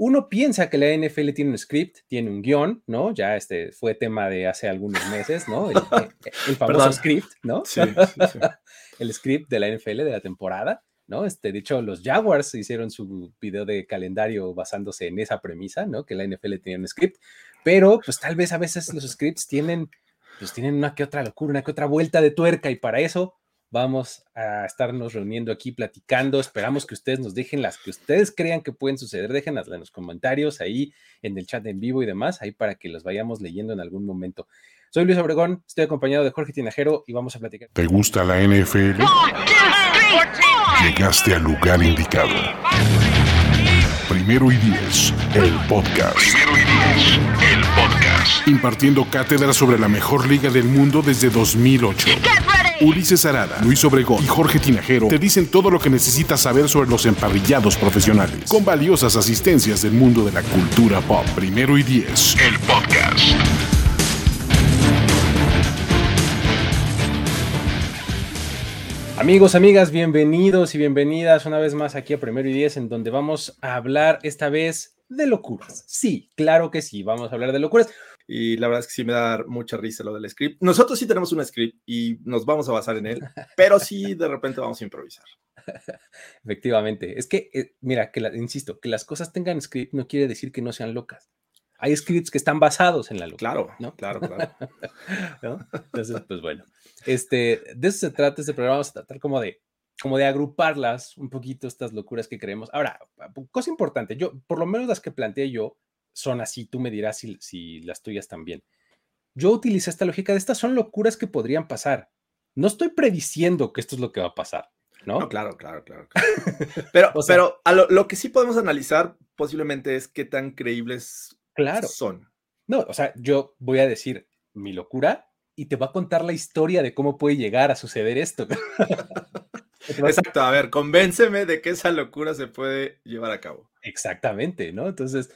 Uno piensa que la NFL tiene un script, tiene un guion, ¿no? Ya este fue tema de hace algunos meses, ¿no? El, famoso script, ¿no? Sí, sí, el script de la NFL de la temporada, ¿no? Este, de hecho, los Jaguars hicieron su video de calendario basándose en esa premisa, ¿no? Que la NFL tenía un script, pero pues tal vez a veces los scripts tienen, pues tienen una que otra locura, una que otra vuelta de tuerca y para eso Vamos a estarnos reuniendo aquí platicando. Esperamos que ustedes nos dejen las que ustedes crean que pueden suceder. Déjenlas en los comentarios, ahí en el chat en vivo y demás, ahí para que los vayamos leyendo en algún momento. Soy Luis Obregón, estoy acompañado de Jorge Tinajero y vamos a platicar. ¿Te gusta la NFL? Llegaste al lugar indicado. Primero y diez, el podcast. Primero y diez, el podcast. Impartiendo cátedra sobre la mejor liga del mundo desde 2008. Ulises Arada, Luis Obregón y Jorge Tinajero te dicen todo lo que necesitas saber sobre los emparrillados profesionales, con valiosas asistencias del mundo de la cultura pop. Primero y diez, el podcast. Amigos, amigas, bienvenidos y bienvenidas una vez más aquí a Primero y Diez, en donde vamos a hablar esta vez de locuras. Sí, claro que sí, vamos a hablar de locuras y la verdad es que sí me da mucha risa lo del script. Nosotros sí tenemos un script y nos vamos a basar en él, pero sí de repente vamos a improvisar. Efectivamente, es que, eh, mira, que insisto, que las cosas tengan script no quiere decir que no sean locas. Hay scripts que están basados en la locura. Claro, ¿no? claro, claro. Entonces, pues bueno, este, de eso se trata este programa, vamos a tratar como de, como de agruparlas un poquito estas locuras que creemos. Ahora, cosa importante, yo, por lo menos las que planteé yo, son así, tú me dirás si, las tuyas también. Yo utilicé esta lógica de estas son locuras que podrían pasar. No estoy prediciendo que esto es lo que va a pasar, ¿no? claro, claro, claro. Pero, pero a lo, que sí podemos analizar posiblemente es qué tan creíbles claro. son. No, o sea, yo voy a decir mi locura y te voy a contar la historia de cómo puede llegar a suceder esto. Exacto, a ver, convénceme de que esa locura se puede llevar a cabo. Exactamente, ¿no? Entonces,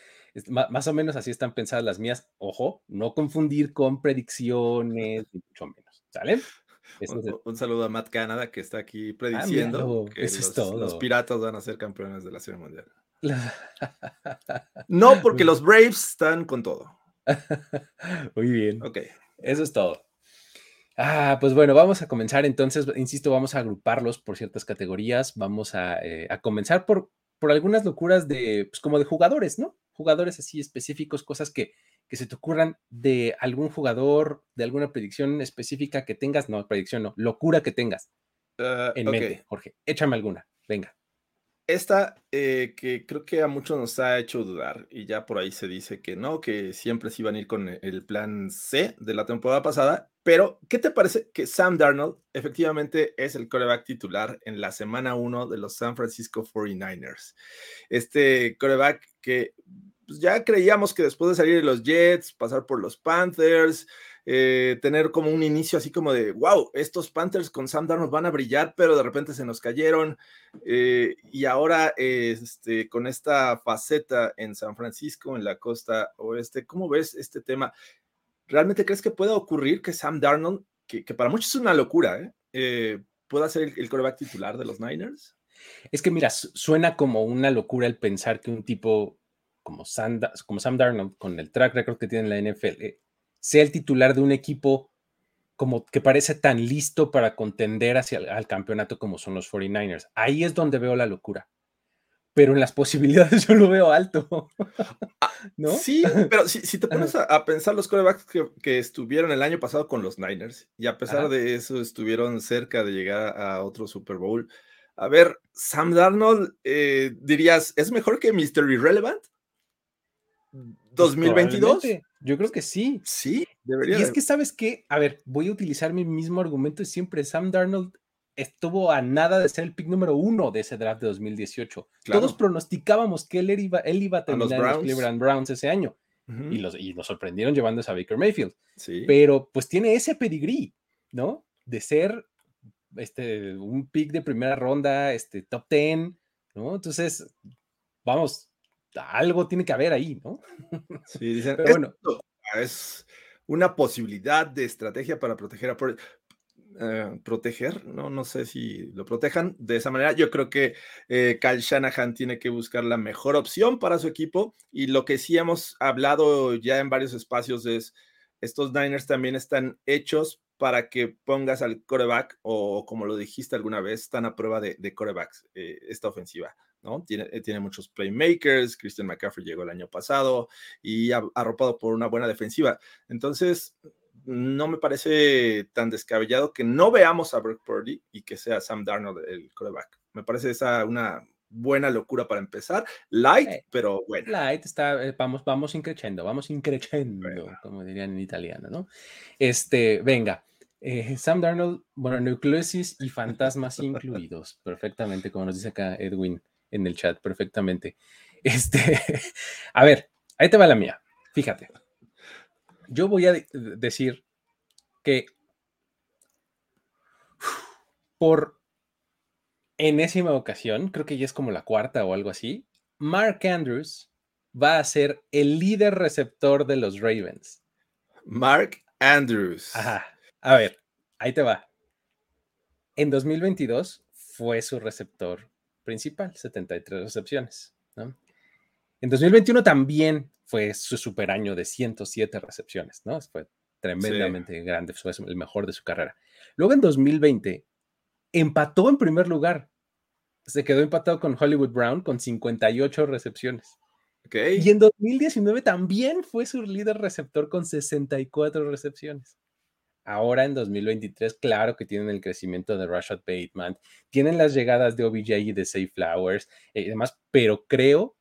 más o menos así están pensadas las mías. Ojo, no confundir con predicciones, ni mucho menos. ¿Sale? Un, saludo a Matt Canada que está aquí ah, prediciendo que los, piratas van a ser campeones de la Serie Mundial. no, porque los Braves están con todo. Muy bien. Ok. Eso es todo. Ah, pues bueno, vamos a comenzar entonces, insisto, vamos a agruparlos por ciertas categorías, vamos a, eh, comenzar por, por algunas locuras de, pues como de jugadores, ¿no? Jugadores así específicos, cosas que, que se te ocurran de algún jugador, de alguna predicción específica que tengas, no, predicción no, locura que tengas ah, en mente, Jorge. Échame alguna, venga. Esta eh, que creo que a muchos nos ha hecho dudar y ya por ahí se dice que no, que siempre se iban a ir con el plan C de la temporada pasada, pero ¿qué te parece que Sam Darnold efectivamente es el coreback titular en la semana 1 de los San Francisco 49ers? Este coreback que pues, ya creíamos que después de salir de los Jets, pasar por los Panthers, eh, tener como un inicio así como de, wow, estos Panthers con Sam Darnold van a brillar, pero de repente se nos cayeron. Eh, y ahora este, con esta faceta en San Francisco, en la costa oeste, ¿cómo ves este tema? ¿Realmente crees que pueda ocurrir que Sam Darnold, que, para muchos es una locura, eh, pueda ser el, el coreback titular de los Niners? Es que mira, suena como una locura el pensar que un tipo como Sam, como Sam Darnold, con el track record que tiene en la NFL, sea el titular de un equipo como que parece tan listo para contender hacia el, al campeonato como son los 49ers. Ahí es donde veo la locura. Pero en las posibilidades yo lo veo alto. Ah, ¿No? Sí, pero si, te pones a, pensar los corebacks que, estuvieron el año pasado con los Niners y a pesar de eso estuvieron cerca de llegar a otro Super Bowl. A ver, Sam Darnold, eh, dirías, ¿es mejor que Mr. Irrelevant? 2022. Pues, yo creo que sí. Sí, debería. Y es que, ¿sabes qué? A ver, voy a utilizar mi mismo argumento siempre. Sam Darnold estuvo a nada de ser el pick número uno de ese draft de 2018. Todos pronosticábamos que él iba, él iba a terminar en los Cleveland Browns ese año. y, los, y nos sorprendieron llevándose a Baker Mayfield. Pero pues tiene ese pedigrí, ¿no? De ser este, un pick de primera ronda, este, top 10, ¿no? Entonces, vamos, algo tiene que haber ahí, ¿no? Sí, dicen, bueno, es una posibilidad de estrategia para proteger a eh, proteger, no, no sé si lo protejan de esa manera. Yo creo que eh, Kyle Shanahan tiene que buscar la mejor opción para su equipo y lo que sí hemos hablado ya en varios espacios es estos Niners también están hechos para que pongas al coreback o como lo dijiste alguna vez, están a prueba de, de corebacks eh, esta ofensiva. ¿No? Tiene, tiene, muchos playmakers, Christian McCaffrey llegó el año pasado y arropado por una buena defensiva. Entonces, no me parece tan descabellado que no veamos a Brock Purdy y que sea Sam Darnold el coreback. Me parece esa una buena locura para empezar. Light, eh, pero bueno. Light está, eh, vamos, vamos increchendo, vamos increchendo, como dirían en italiano, ¿no? Este, venga. Eh, Sam Darnold, bueno, nucleosis y fantasmas incluidos, perfectamente, como nos dice acá Edwin en el chat, perfectamente. Este, a ver, ahí te va la mía, fíjate yo voy a decir que por enésima ocasión, creo que ya es como la cuarta o algo así, Mark Andrews va a ser el líder receptor de los Ravens. Mark Andrews. Ajá. A ver, ahí te va. En 2022 fue su receptor principal, 73 recepciones. En 2021 también fue su super año de 107 recepciones, ¿no? Fue tremendamente grande, fue el mejor de su carrera. Luego en 2020 empató en primer lugar. Se quedó empatado con Hollywood Brown con 58 recepciones. Okay. Y en 2019 también fue su líder receptor con 64 recepciones. Ahora en 2023, claro que tienen el crecimiento de Rashad Bateman, tienen las llegadas de OBJ y de Safe Flowers y demás, pero creo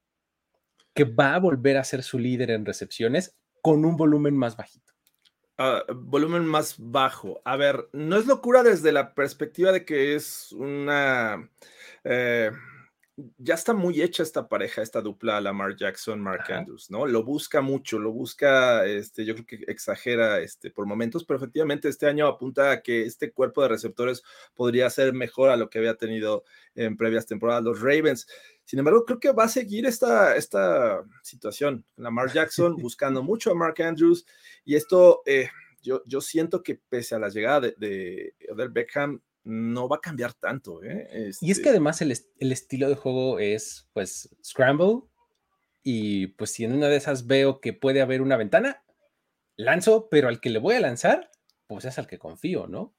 que va a volver a ser su líder en recepciones con un volumen más bajito. Ah, volumen más bajo. A ver, no es locura desde la perspectiva de que es una... Eh, ya está muy hecha esta pareja, esta dupla Lamar Jackson, Mark Andrews, ¿no? Lo busca mucho, lo busca, este, yo creo que exagera este, por momentos, pero efectivamente este año apunta a que este cuerpo de receptores podría ser mejor a lo que había tenido en previas temporadas los Ravens. Sin embargo, creo que va a seguir esta, esta situación. Lamar Jackson buscando mucho a Mark Andrews y esto, eh, yo, yo siento que pese a la llegada de, de Odell Beckham, no va a cambiar tanto. ¿eh? Y es que este además el, el, estilo de juego es, pues, scramble. Y pues si en una de esas veo que puede haber una ventana, lanzo, pero al que le voy a lanzar, pues es al que confío, ¿no?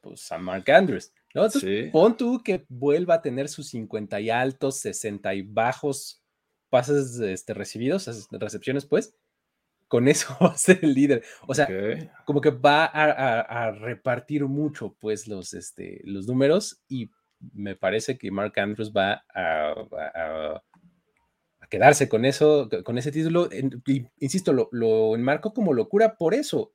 Pues a Mark Andrews. ¿no? pon tú que vuelva a tener sus 50 y altos, 60 y bajos pases este, recibidos, recepciones, pues, con eso va a ser el líder. O sea, como que va a, repartir mucho, pues, los, este, los números y me parece que Mark Andrews va a, quedarse con eso, con ese título. insisto, lo, lo enmarco como locura por eso,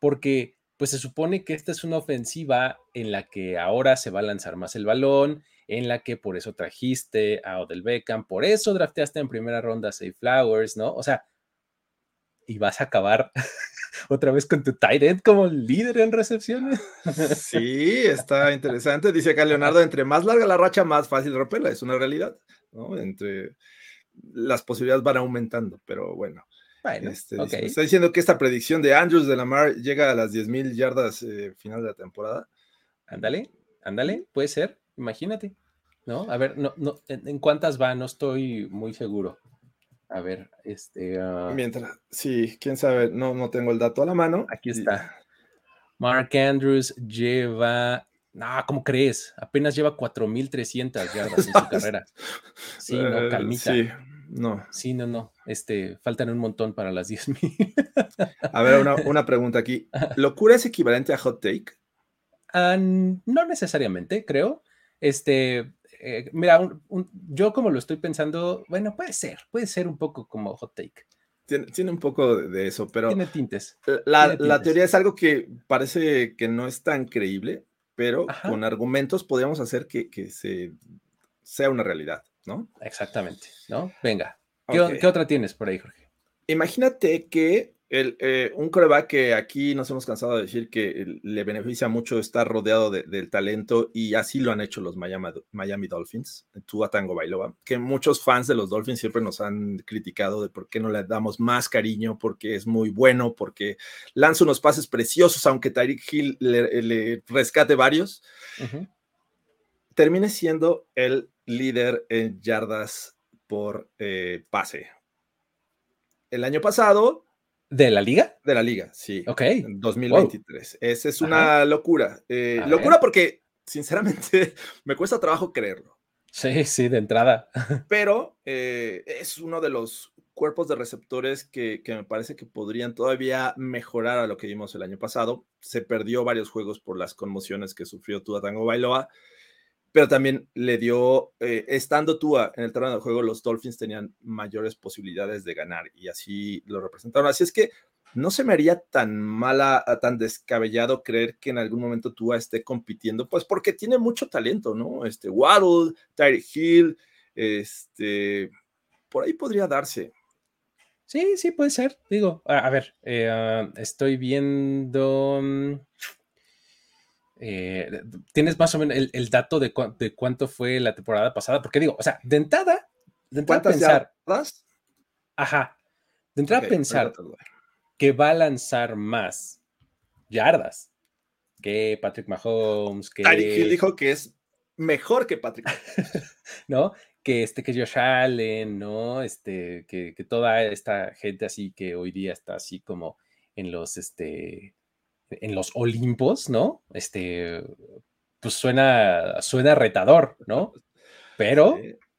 porque pues se supone que esta es una ofensiva en la que ahora se va a lanzar más el balón, en la que por eso trajiste a Odell Beckham, por eso drafteaste en primera ronda a Safe Flowers, ¿no? O sea, y vas a acabar otra vez con tu tight end como líder en recepciones. Sí, está interesante. Dice acá Leonardo, entre más larga la racha, más fácil romperla. Es una realidad, ¿no? Entre las posibilidades van aumentando, pero bueno. Este, está diciendo que esta predicción de Andrews de Lamar llega a las 10.000 yardas eh, final de la temporada. Ándale, ándale, puede ser, imagínate. ¿No? A ver, no, no, ¿en, cuántas va? No estoy muy seguro. A ver, este. Ah, Mientras, sí, quién sabe, no, no tengo el dato a la mano. Aquí está. Mark Andrews lleva. No, ¿cómo crees? Apenas lleva 4.300 yardas en su carrera. Sí, no, eh, calmita. Sí, no. Sí, no, no. Este, faltan un montón para las 10.000. a ver, una, pregunta aquí. ¿Locura es equivalente a hot take? Ah, no necesariamente, creo. Este, eh, mira, yo como lo estoy pensando, bueno, puede ser, puede ser un poco como hot take. Tiene, un poco de eso, pero. Tiene tintes. La, la, teoría es algo que parece que no es tan creíble, pero con argumentos podríamos hacer que, se, sea una realidad, ¿no? Exactamente, ¿no? Venga, ¿qué, otra tienes por ahí, Jorge? Imagínate que el, eh, un coreback que aquí nos hemos cansado de decir que le beneficia mucho estar rodeado del talento y así lo han hecho los Miami, Miami Dolphins, Tua Tango Bailoa, que muchos fans de los Dolphins siempre nos han criticado de por qué no le damos más cariño, porque es muy bueno, porque lanza unos pases preciosos, aunque Tyreek Hill le, rescate varios. Termine siendo el líder en yardas por eh, pase. El año pasado ¿De la liga? De la liga, sí. Ok. 2023. Esa es una locura. Eh, locura porque, sinceramente, me cuesta trabajo creerlo. Sí, sí, de entrada. Pero eh, es uno de los cuerpos de receptores que, me parece que podrían todavía mejorar a lo que vimos el año pasado. Se perdió varios juegos por las conmociones que sufrió Tua Tango Bailoa, pero también le dio, eh, estando Tua en el terreno de juego, los Dolphins tenían mayores posibilidades de ganar y así lo representaron. Así es que no se me haría tan mala, tan descabellado creer que en algún momento Tua esté compitiendo, pues porque tiene mucho talento, ¿no? Este Waddle, Tyreek Hill, este, por ahí podría darse. Sí, sí, puede ser. Digo, a, ver, eh, ah, estoy viendo. Mm, eh, ¿Tienes más o menos el, dato de, cuánto fue la temporada pasada? Porque digo, o sea, de entrada, de entrada pensar. Yardas? Ajá. De entrada pensar que va a lanzar más yardas que Patrick Mahomes. Que... Hill dijo que es mejor que Patrick ¿No? Que este, que Josh Allen, ¿no? Este, que, que toda esta gente así que hoy día está así como en los, este, en los Olimpos, ¿no? Este, pues suena, suena retador, ¿no? Pero,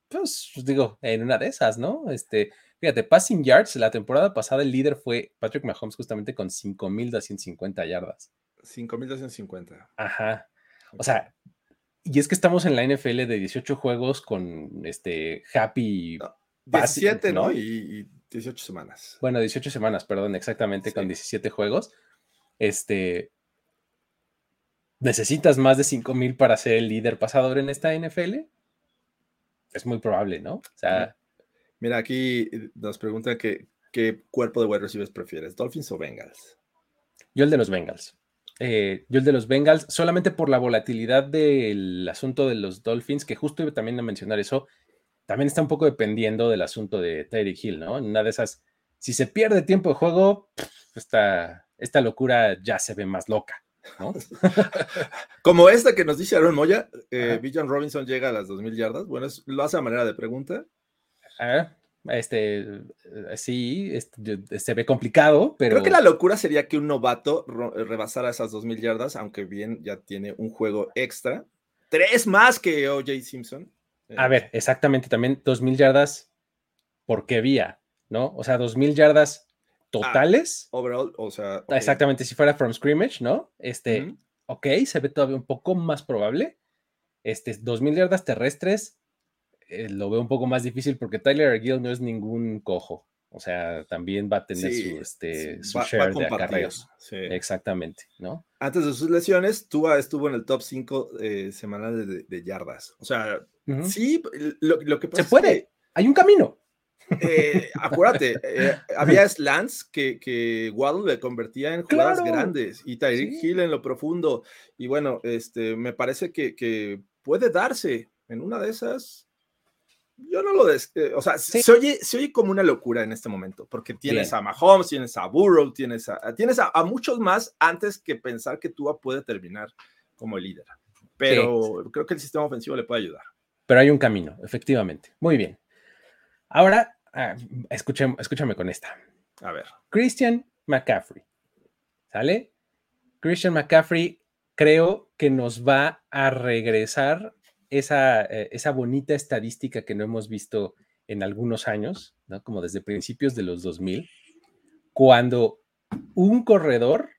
pues digo, en una de esas, ¿no? Este, fíjate, passing yards, la temporada pasada el líder fue Patrick Mahomes justamente con 5.250 yardas. 5.250. Ajá. O sea, y es que estamos en la NFL de 18 juegos con este Happy. 17, ¿no? Y, 18 semanas. Bueno, 18 semanas, perdón, exactamente, con 17 juegos este, necesitas más de 5000 para ser el líder pasador en esta NFL. Es muy probable, ¿no? O sea, mira, aquí nos pregunta que, qué cuerpo de wide receivers prefieres, Dolphins o Bengals. Yo el de los Bengals. Eh, yo el de los Bengals, solamente por la volatilidad del asunto de los Dolphins, que justo iba también a mencionar eso, también está un poco dependiendo del asunto de Tyreek Hill, ¿no? En una de esas, si se pierde tiempo de juego, está, esta locura ya se ve más loca. ¿no? Como esta que nos dice Aaron Moya, eh, Robinson llega a las 2.000 yardas. Bueno, lo hace a manera de pregunta. Este, eh, sí, se ve complicado, pero... Creo que la locura sería que un novato rebasara esas 2.000 yardas, aunque bien ya tiene un juego extra. Tres más que OJ Simpson. A ver, exactamente, también 2.000 yardas, ¿por qué vía? ¿No? O sea, 2.000 yardas Ah, totales. overall, o sea. Exactamente, si fuera from scrimmage, ¿no? Este, ok, se ve todavía un poco más probable. Este, 2000 yardas terrestres, eh, lo veo un poco más difícil porque Tyler Argill no es ningún cojo. O sea, también va a tener su, este, share de acarreos. Exactamente, ¿no? Antes de sus lesiones, Tua estuvo en el top 5 eh, semanales de, yardas. O sea, sí, lo, que pasa Se puede, hay un camino. Eh, acuérdate, eh, había slants que, que Waddle le convertía en jugadas grandes y Tyreek Hill en lo profundo. Y bueno, este, me parece que, puede darse en una de esas. Yo no lo des eh, o sea, se, oye, se oye como una locura en este momento, porque tienes a Mahomes, tienes a Burrow, tienes a, tienes a, muchos más antes que pensar que Tua puede terminar como líder. Pero creo que el sistema ofensivo le puede ayudar. Pero hay un camino, efectivamente. Muy bien. Ahora, ah, escúchame, escúchame con esta. A ver. Christian McCaffrey. ¿Sale? Christian McCaffrey creo que nos va a regresar esa, eh, esa bonita estadística que no hemos visto en algunos años, ¿no? como desde principios de los 2000, cuando un corredor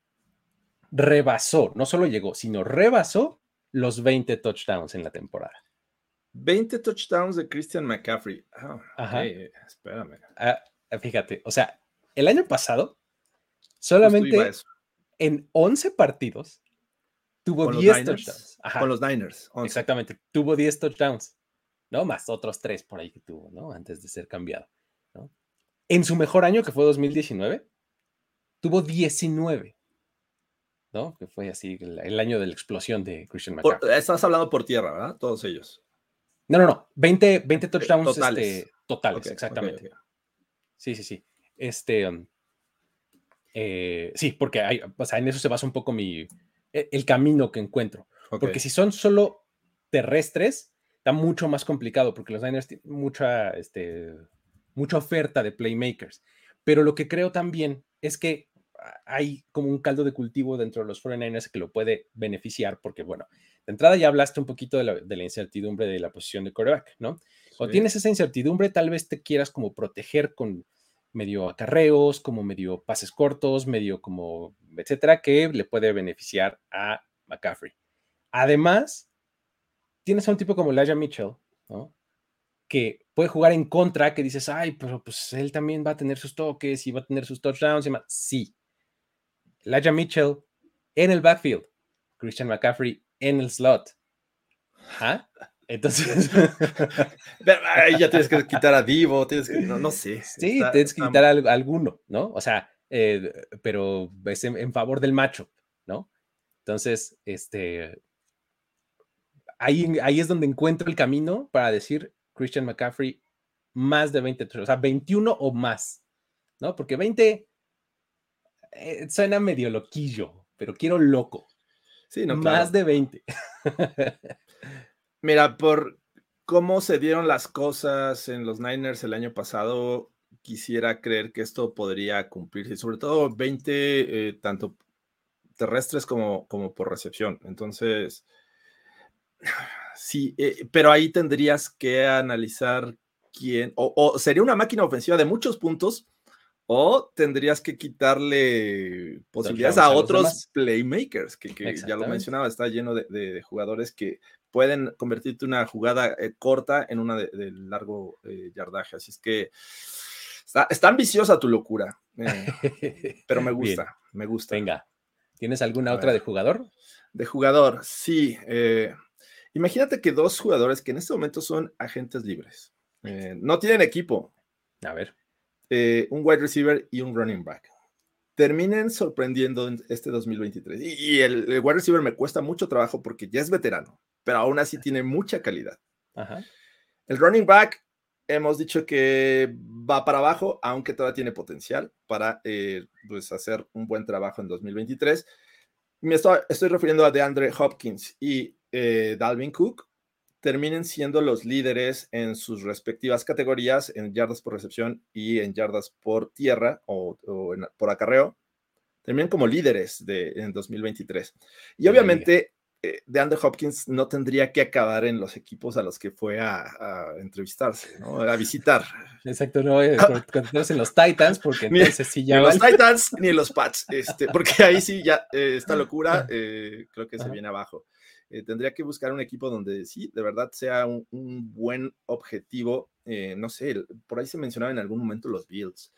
rebasó, no solo llegó, sino rebasó los 20 touchdowns en la temporada. 20 touchdowns de Christian McCaffrey. Ah, Ajá. espérame. Ah, fíjate, o sea, el año pasado, solamente en 11 partidos, tuvo 10 touchdowns. Con los Niners. Exactamente. Tuvo 10 touchdowns, ¿no? Más otros tres por ahí que tuvo, ¿no? Antes de ser cambiado, ¿no? En su mejor año, que fue 2019, tuvo 19. ¿no? Que fue así el, año de la explosión de Christian McCaffrey. estás hablando por tierra, ¿verdad? Todos ellos. No, no, no. 20, 20 touchdowns este, totales, exactamente. Sí, sí, sí. Este, um, eh, sí, porque hay, o sea, en eso se basa un poco mi, e, el camino que encuentro. Porque si son solo terrestres, está mucho más complicado porque los Niners tienen mucha, este, mucha oferta de playmakers. Pero lo que creo también es que hay como un caldo de cultivo dentro de los 49ers que lo puede beneficiar, porque bueno, de entrada ya hablaste un poquito de la, incertidumbre de la posición de quarterback, ¿no? Cuando tienes esa incertidumbre, tal vez te quieras como proteger con medio acarreos, como medio pases cortos, medio como, etcétera, que le puede beneficiar a McCaffrey. Además, tienes a un tipo como Elijah Mitchell, ¿no? Que puede jugar en contra, que dices, ay, pero pues él también va a tener sus toques y va a tener sus touchdowns y más. Sí, Elijah Mitchell en el backfield, Christian McCaffrey en el slot. ¿Ah? Entonces. ya tienes que quitar a Divo, tienes que. No, sé. Sí, tienes que quitar a, alguno, ¿no? O sea, eh, pero es en, favor del macho, ¿no? Entonces, este. Ahí, ahí es donde encuentro el camino para decir Christian McCaffrey más de 20, o sea, 21 o más, ¿no? Porque 20 eh, suena medio loquillo, pero quiero loco. Sí, no, Más de 20. Mira, por cómo se dieron las cosas en los Niners el año pasado, quisiera creer que esto podría cumplirse, sobre todo 20, eh, tanto terrestres como, como por recepción. Entonces, sí, eh, pero ahí tendrías que analizar quién, o, sería una máquina ofensiva de muchos puntos, o tendrías que quitarle posibilidades a otros playmakers, que, ya lo mencionaba, está lleno de, jugadores que pueden convertirte una jugada eh, corta en una de, largo eh, yardaje. Así es que está, ambiciosa tu locura, eh, pero me gusta, me gusta. Venga, ¿tienes alguna otra de jugador? De jugador, sí. imagínate que dos jugadores que en este momento son agentes libres, no tienen equipo. A ver eh, un wide receiver y un running back. Terminen sorprendiendo en este 2023. Y, el, wide receiver me cuesta mucho trabajo porque ya es veterano, pero aún así tiene mucha calidad. El running back, hemos dicho que va para abajo, aunque todavía tiene potencial para eh, pues hacer un buen trabajo en 2023. Me estoy, estoy refiriendo a DeAndre Hopkins y eh, Dalvin Cook terminen siendo los líderes en sus respectivas categorías, en yardas por recepción y en yardas por tierra o, por acarreo, terminen como líderes de, en 2023. Y obviamente, eh, de Andrew Hopkins no tendría que acabar en los equipos a los que fue a, entrevistarse, a visitar. Exacto, no eh, en los Titans, porque entonces sí ya. Ni en los Titans ni en los Pats, este, porque ahí sí ya eh, esta locura creo que se viene abajo. Eh, tendría que buscar un equipo donde sí, de verdad sea un, buen objetivo. Eh, no sé, por ahí se mencionaba en algún momento los Bills.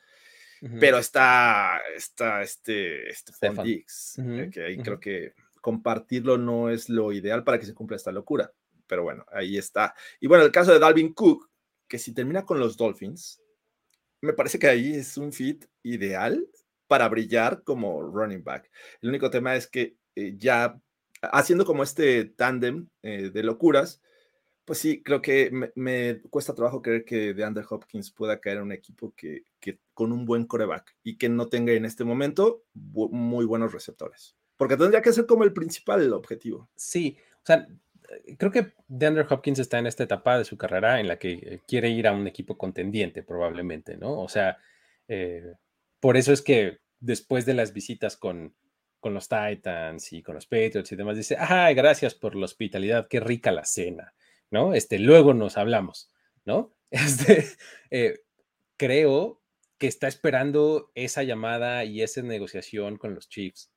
Pero está, está este, este Dix, eh, que ahí creo que compartirlo no es lo ideal para que se cumpla esta locura. Pero bueno, ahí está. Y bueno, el caso de Dalvin Cook, que si termina con los Dolphins, me parece que ahí es un fit ideal para brillar como running back. El único tema es que ya haciendo como este tándem eh, de locuras, pues sí, creo que me, cuesta trabajo creer que DeAndre Hopkins pueda caer en un equipo que, con un buen coreback y que no tenga en este momento muy buenos receptores. Porque tendría que ser como el principal objetivo. Sí, o sea, eh, creo que DeAndre Hopkins está en esta etapa de su carrera en la que eh, quiere ir a un equipo contendiente, probablemente, ¿no? O sea, por eso es que después de las visitas con, con los Titans y con los Patriots y demás, dice, ay, gracias por la hospitalidad, qué rica la cena, ¿no? Este, luego nos hablamos, ¿no? Este, eh, creo que está esperando esa llamada y esa negociación con los Chiefs.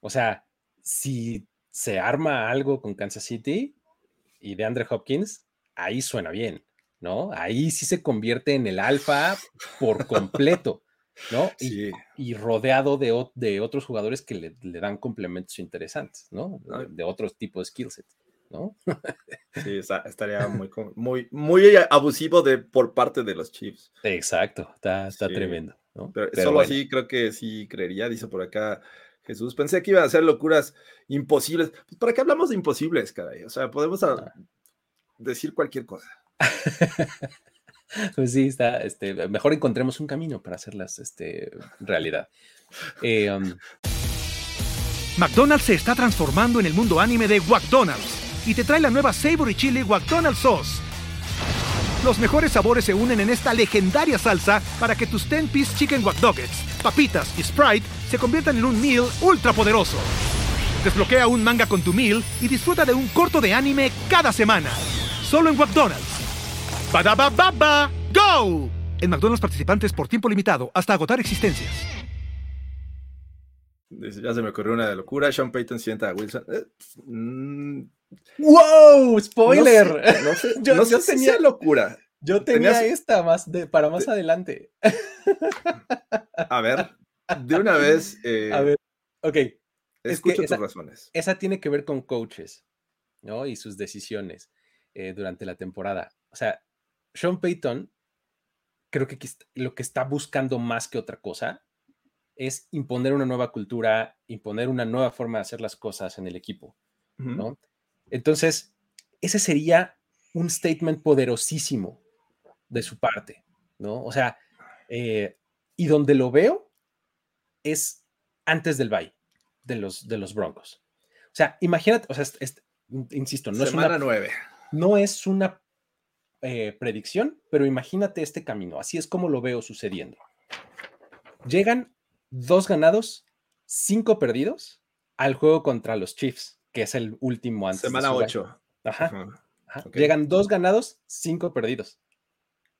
O sea, si se arma algo con Kansas City y de Andre Hopkins, ahí suena bien, ¿no? Ahí sí se convierte en el alfa por completo. ¿No? Y, rodeado de, de, otros jugadores que le, dan complementos interesantes, ¿no? De, otros tipos de skill sets, ¿no? Sí, estaría muy, muy, muy abusivo de, por parte de los Chiefs. Exacto, está, está tremendo. ¿no? Pero, solo así creo que sí creería, dice por acá Jesús. Pensé que iban a ser locuras imposibles. Pues, ¿Para qué hablamos de imposibles, caray? O sea, podemos ah. decir cualquier cosa. pues sí, está, este, mejor encontremos un camino para hacerlas este, realidad. Um, McDonald's se está transformando en el mundo anime de McDonald's y te trae la nueva Savory Chili McDonald's Sauce. Los mejores sabores se unen en esta legendaria salsa para que tus 10-piece chicken wack papitas y Sprite se conviertan en un meal ultra poderoso. Desbloquea un manga con tu meal y disfruta de un corto de anime cada semana. Solo en McDonald's. Baba ¡Go! En McDonald's participantes por tiempo limitado hasta agotar existencias. Ya se me ocurrió una de locura. Sean Payton sienta a Wilson. Eh, mm, ¡Wow! ¡Spoiler! No sé, yo, tenía locura. Yo tenía esta más de, para más adelante. A ver, de una vez. Eh, a ver, ok. Escucho tus razones. Esa tiene que ver con coaches, ¿no? Y sus decisiones eh, durante la temporada. O sea, Sean Payton, creo que lo que está buscando más que otra cosa es imponer una nueva cultura, imponer una nueva forma de hacer las cosas en el equipo, ¿no? Entonces, ese sería un statement poderosísimo de su parte, ¿no? O sea, eh, y donde lo veo es antes del bye de los, de los Broncos. O sea, imagínate, o sea, insisto, no es una... nueve. No es una eh, predicción, pero imagínate este camino. Así es como lo veo sucediendo. Llegan dos ganados, cinco perdidos al juego contra los Chiefs, que es el último antes. Semana 8. Ajá. Llegan dos ganados, cinco perdidos.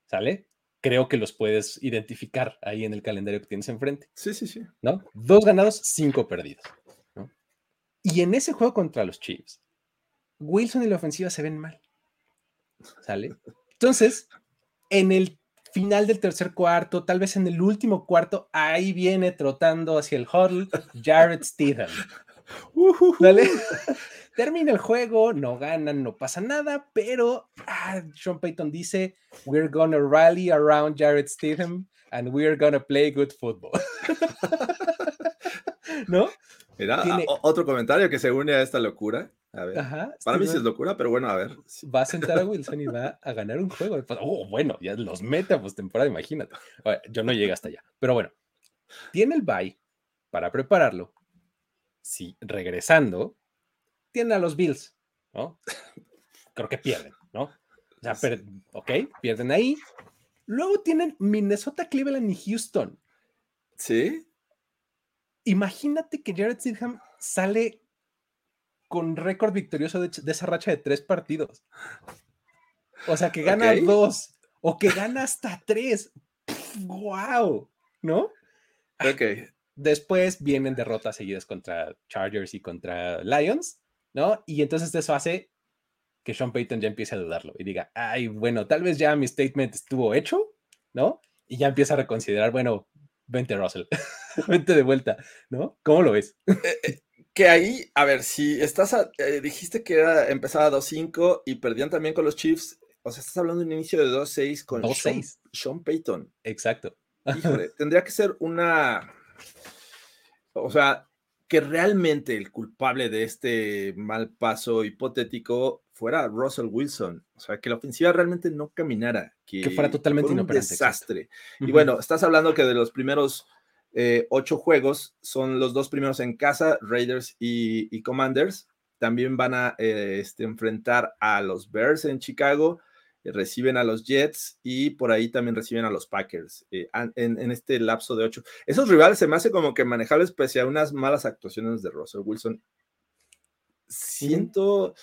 ¿Sale? Creo que los puedes identificar ahí en el calendario que tienes enfrente. Sí, sí, sí. ¿No? Dos ganados, cinco perdidos. Y en ese juego contra los Chiefs, Wilson y la ofensiva se ven mal. ¿Sale? Entonces, en el final del tercer cuarto, tal vez en el último cuarto, ahí viene trotando hacia el huddle Jared Stephen. Termina el juego, no ganan, no pasa nada, pero ah, Sean Payton dice, we're gonna rally around Jared Stephen and we're gonna play good football. ¿No? Mira, otro comentario que se une a esta locura. A ver, para mí sí es locura, pero bueno, a ver. Va a sentar a Wilson y va a ganar un juego. Oh, bueno, ya los mete a postemporada, imagínate. yo no llegué hasta allá. Pero bueno, tiene el bye para prepararlo. Sí, regresando, tiene a los Bills, ¿no? Creo que pierden, ¿no? O sea, ok, pierden ahí. Luego tienen Minnesota, Cleveland y Houston. Sí. Imagínate que Jared Stidham sale con récord victorioso de, esa racha de tres partidos. O sea, que gana dos o que gana hasta tres. ¡Wow! ¿No? Ok. Después vienen derrotas seguidas contra Chargers y contra Lions, ¿no? Y entonces eso hace que Sean Payton ya empiece a dudarlo y diga, ay, bueno, tal vez ya mi statement estuvo hecho, ¿no? Y ya empieza a reconsiderar, bueno, vente Russell, vente de vuelta, ¿no? ¿Cómo lo ves? Eh, eh, que ahí, a ver, si estás, eh, dijiste que era, empezaba 2-5 y perdían también con los Chiefs, o sea, estás hablando de un inicio de 2-6 con Sean, Sean, Payton. Exacto. Híjole, tendría que ser una, o sea, que realmente el culpable de este mal paso hipotético fuera Russell Wilson. O sea, que la ofensiva realmente no caminara. Que, fuera totalmente un desastre. Y bueno, estás hablando que de los primeros eh, ocho juegos son los dos primeros en casa, Raiders y, Commanders. También van a eh, este, enfrentar a los Bears en Chicago, eh, reciben a los Jets y por ahí también reciben a los Packers en, este lapso de ocho. Esos rivales se me hace como que manejables pese a unas malas actuaciones de Russell Wilson. Siento.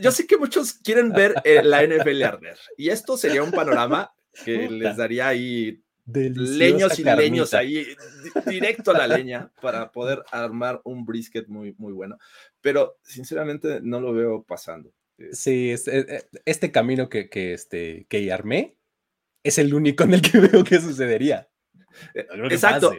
Yo, sé que muchos quieren ver la NFL arder y esto sería un panorama que les daría ahí leños y leños ahí, directo a la leña para poder armar un brisket muy, muy bueno. Pero sinceramente no lo veo pasando. Sí, este, eh, este camino que, que, este, que armé es el único en el que veo que sucedería. Eh, exacto.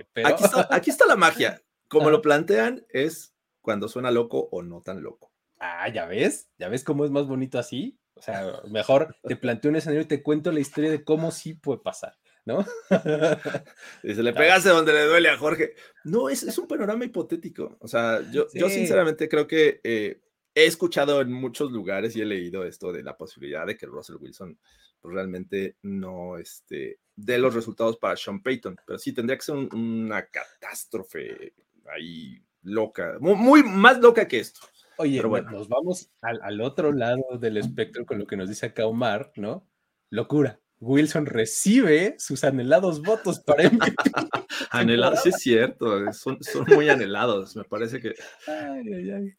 aquí, está, la magia. Como lo plantean, es cuando suena loco o no tan loco. Ah, ya ves, ya ves cómo es más bonito así. O sea, mejor te planteo un escenario y te cuento la historia de cómo sí puede pasar, ¿no? y se le pegaste donde le duele a Jorge. No, es, es un panorama hipotético. O sea, yo, yo sinceramente creo que eh, he escuchado en muchos lugares y he leído esto de la posibilidad de que Russell Wilson pues, realmente no este, dé los resultados para Sean Payton, pero sí tendría que ser una catástrofe ahí loca, muy, más loca que esto. Oye, bueno. nos vamos al, al, otro lado del espectro con lo que nos dice acá Omar, ¿no? Locura. Wilson recibe sus anhelados votos para MVP. anhelados, sí es cierto, son, son, muy anhelados, me parece que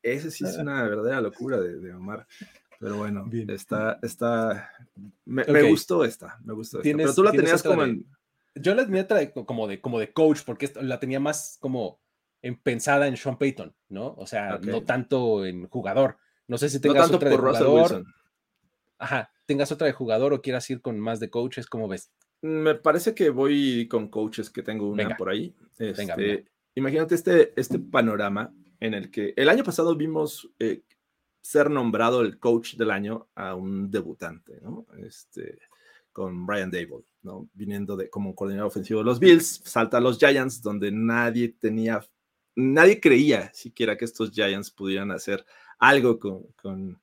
ese sí es una verdadera locura de, Omar. Pero bueno, está, está, me, gustó esta, me gustó esta. Pero tú la tenías como en... Yo la tenía como de, como de coach, porque la tenía más como en, pensada en Sean Payton, ¿no? O sea, no tanto en jugador. No sé si tengas no tanto por Russell Wilson. Ajá, tengas otra de jugador o quieras ir con más de coaches, ¿cómo ves? Me parece que voy con coaches que tengo una por ahí. Este, imagínate este, este panorama en el que el año pasado vimos eh, ser nombrado el coach del año a un debutante, ¿no? Este, con Brian Dable, ¿no? Viniendo de como coordinador ofensivo de los Bills, salta a los Giants, donde nadie tenía, nadie creía siquiera que estos Giants pudieran hacer algo con, con,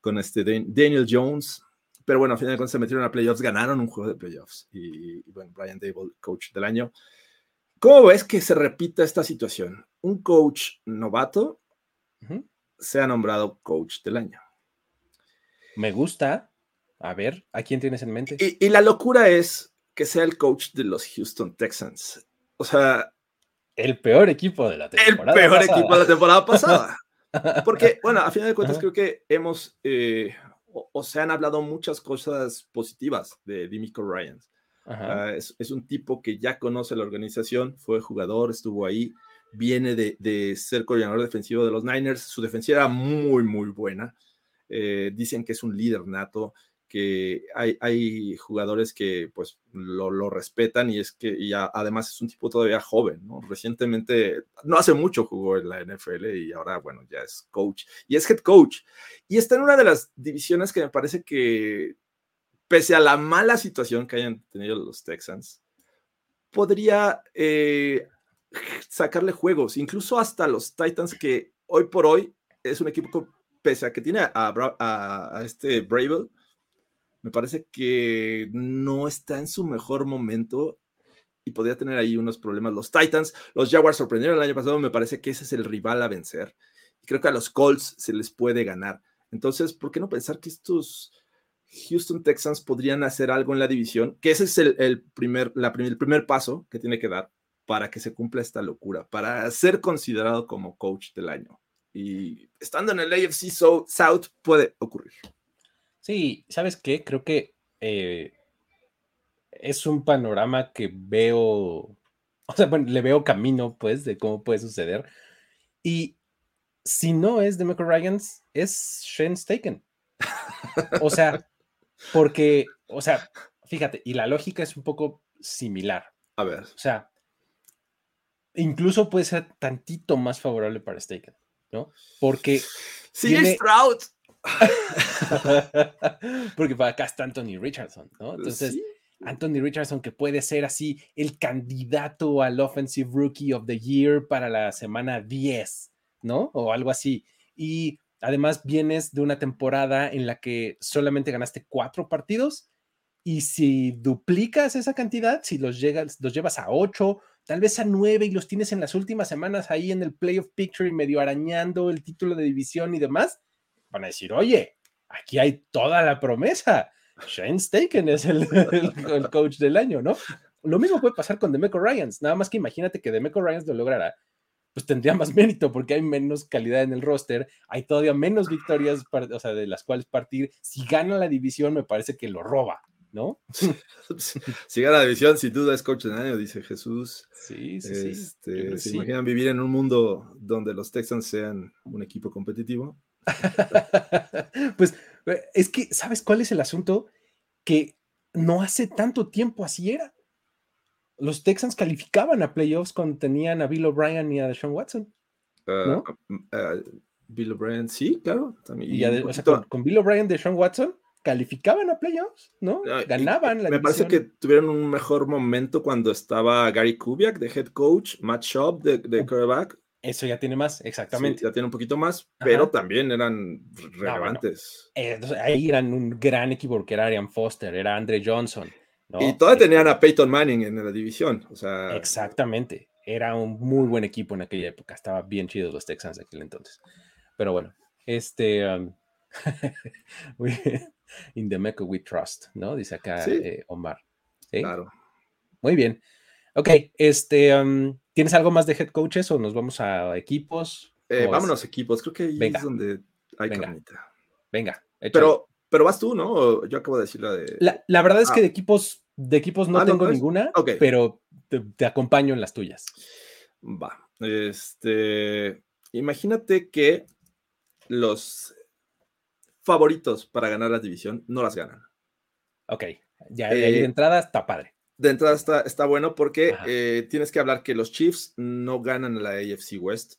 con este Daniel Jones, pero bueno, al final de cuentas se metieron a playoffs, ganaron un juego de playoffs. Y, bueno, Brian Dable, coach del año. ¿Cómo ves que se repita esta situación? Un coach novato se ha nombrado coach del año. Me gusta. A ver, ¿a quién tienes en mente? Y, y la locura es que sea el coach de los Houston Texans. O sea, el peor equipo de la temporada. El peor equipo de la temporada pasada. Porque, bueno, a final de cuentas, creo que hemos eh, o, se han hablado muchas cosas positivas de Dimico Ryan. Ah, es, un tipo que ya conoce la organización, fue jugador, estuvo ahí, viene de, ser coordinador defensivo de los Niners, su defensiva era muy, muy buena. Eh, dicen que es un líder nato, que hay, hay jugadores que pues lo, respetan y es que y además es un tipo todavía joven, ¿no? Recientemente, no hace mucho jugó en la NFL y ahora, bueno, ya es coach y es head coach. Y está en una de las divisiones que me parece que, pese a la mala situación que hayan tenido los Texans, podría eh, sacarle juegos, incluso hasta los Titans, que hoy por hoy es un equipo pese a que tiene a, a, a este Bravel, me parece que no está en su mejor momento y podría tener ahí unos problemas. Los Titans, los Jaguars sorprendieron el año pasado, me parece que ese es el rival a vencer. Y creo que a los Colts se les puede ganar. Entonces, ¿por qué no pensar que estos Houston Texans podrían hacer algo en la división? Que ese es el, primer, la, el primer paso que tiene que dar para que se cumpla esta locura, para ser considerado como coach del año. Y estando en el AFC South puede ocurrir. Sí, ¿sabes qué? Creo que eh, es un panorama que veo, o sea, bueno, le veo camino, pues, de cómo puede suceder. Y si no es de Michael Ryans, es Shane Staken. O sea, porque, o sea, fíjate, y la lógica es un poco similar. A ver. O sea, incluso puede ser tantito más favorable para Staken, ¿no? Porque. Sí, Stroud. Porque para acá está Anthony Richardson, ¿no? Entonces, Anthony Richardson que puede ser así el candidato al Offensive Rookie of the Year para la semana 10, ¿no? O algo así. Y además vienes de una temporada en la que solamente ganaste cuatro partidos y si duplicas esa cantidad, si los, llegas, los llevas a ocho, tal vez a nueve y los tienes en las últimas semanas ahí en el playoff picture y medio arañando el título de división y demás, van a decir, oye, aquí hay toda la promesa. Shane Staken es el, coach del año, ¿no? Lo mismo puede pasar con Demeco Ryans, nada más que imagínate que Demeco Ryans lo lograra, pues tendría más mérito porque hay menos calidad en el roster, hay todavía menos victorias, o sea, de las cuales partir. Si gana la división, me parece que lo roba, ¿no? si gana la división, sin duda es coach del año, dice Jesús. Sí, sí, sí. Este, ¿Se imaginan vivir en un mundo donde los Texans sean un equipo competitivo? pues eh, es que, ¿sabes cuál es el asunto? Que no hace tanto tiempo así era. los Texans calificaban a playoffs cuando tenían a Bill O'Brien y a Deshaun Watson. ¿no? Uh, Bill O'Brien, sí, claro. También. Y con, Bill O'Brien, Deshaun Watson, calificaban a playoffs, ¿no? Ganaban. La me parece que tuvieron un mejor momento cuando estaba Gary Kubiak de head coach, Matt Schaub de, de quarterback. Eso ya tiene más, exactamente. ya tiene un poquito más, pero también eran relevantes. Eh, ahí eran un gran equipo porque era Arian Foster, era Andre Johnson. Y todavía tenían a Peyton Manning en la división. O sea... Exactamente. Era un muy buen equipo en aquella época. Estaba bien chido los Texans de aquel entonces. Pero bueno, este. Um, in the Meco we trust, ¿no? Dice acá eh, Omar. Claro. Muy bien. Ok, este. Um, ¿Tienes algo más de head coaches o nos vamos a equipos? Eh, vámonos a equipos. Creo que ahí es donde hay Venga. Venga. Pero pero vas tú, ¿no? Yo acabo de decir la de. La, verdad es que ah. de equipos, de equipos no ah, tengo ninguna, pero te, acompaño en las tuyas. Va. Este. Imagínate que los favoritos para ganar la división no las ganan. Ok. Ya de eh, entrada está padre. De entrada está, está bueno porque eh, tienes que hablar que los Chiefs no ganan la AFC West.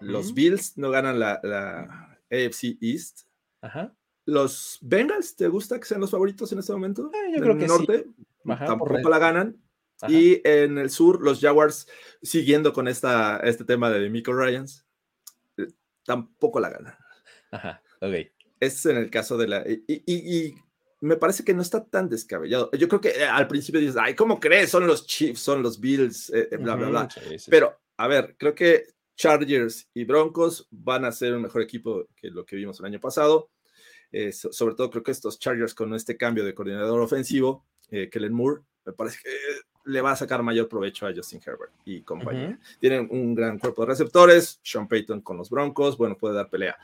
Los Bills no ganan la, la AFC East. Ajá. ¿Los Bengals te gusta que sean los favoritos en este momento? Eh, yo creo que norte, tampoco la ganan. Y en el sur, los Jaguars, siguiendo con esta, este tema de Michael Ryans, eh, tampoco la ganan. Ajá, ok. Es en el caso de la. Y, me parece que no está tan descabellado. Yo creo que eh, al principio dices, ay, ¿cómo crees? Son los Chiefs, son los Bills, bla, bla, bla. Pero, a ver, creo que Chargers y Broncos van a ser un mejor equipo que lo que vimos el año pasado. Eh, sobre todo creo que estos Chargers con este cambio de coordinador ofensivo, eh, Kellen Moore, me parece que le va a sacar mayor provecho a Justin Herbert y compañía. Tienen un gran cuerpo de receptores, Sean Payton con los Broncos, bueno, puede dar pelea.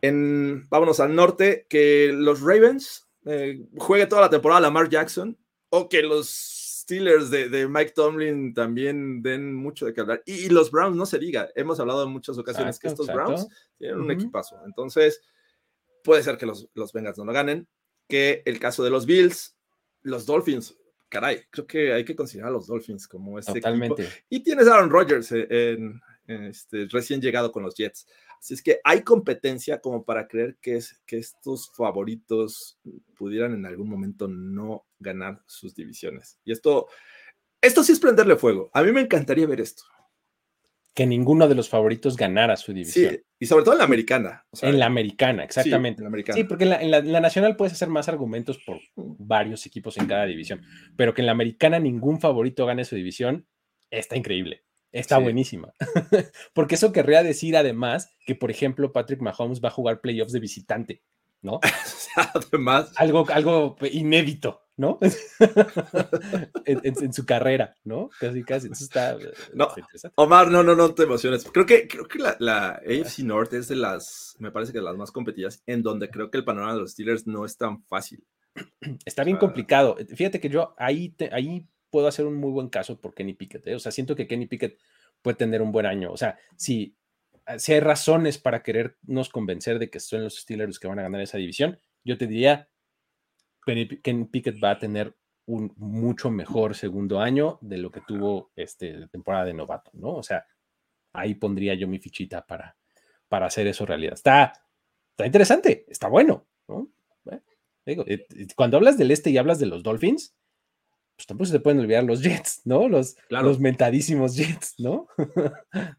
En, vámonos al norte, que los Ravens eh, juegue toda la temporada Lamar Jackson o que los Steelers de, Mike Tomlin también den mucho de qué hablar. Y, los Browns, no se diga, hemos hablado en muchas ocasiones que estos Browns tienen un equipazo. Entonces, Puede ser que los, los Bengals no lo ganen. Que el caso de los Bills, los Dolphins, caray, creo que hay que considerar a los Dolphins como este Totalmente. Y tienes a Aaron Rodgers en, este, recién llegado con los Jets. Así es que hay competencia como para creer que, es, que estos favoritos pudieran en algún momento no ganar sus divisiones. Y esto, esto sí es prenderle fuego. A mí me encantaría ver esto que ninguno de los favoritos ganara su división. Sí, y sobre todo en la americana. en la americana, exactamente. Sí, porque en la, nacional puedes hacer más argumentos por varios equipos en cada división, pero que en la americana ningún favorito gane su división, está increíble. Está buenísima. porque eso querría decir además que, por ejemplo, Patrick Mahomes va a jugar playoffs de visitante, ¿no? además. Algo, algo inédito. ¿no? en, su carrera, ¿no? Casi, casi. Eso está, no, Omar, no, no, no te emociones. Creo que, creo que la, la, AFC North es de las, me parece que de las más competidas, en donde creo que el panorama de los Steelers no es tan fácil. Está bien complicado. Fíjate que yo ahí, ahí puedo hacer un muy buen caso por Kenny Pickett. ¿eh? O sea, siento que Kenny Pickett puede tener un buen año. O sea, si, si hay razones para querernos convencer de que son los Steelers que van a ganar esa división, yo te diría Kenny Pickett va a tener un mucho mejor segundo año de lo que tuvo este temporada de novato, ¿no? O sea, ahí pondría yo mi fichita para, para hacer eso realidad. Está, está interesante, está bueno, ¿no? digo, eh, eh, cuando hablas del este y hablas de los Dolphins, pues tampoco se te pueden olvidar los Jets, ¿no? Los, los mentadísimos Jets, ¿no?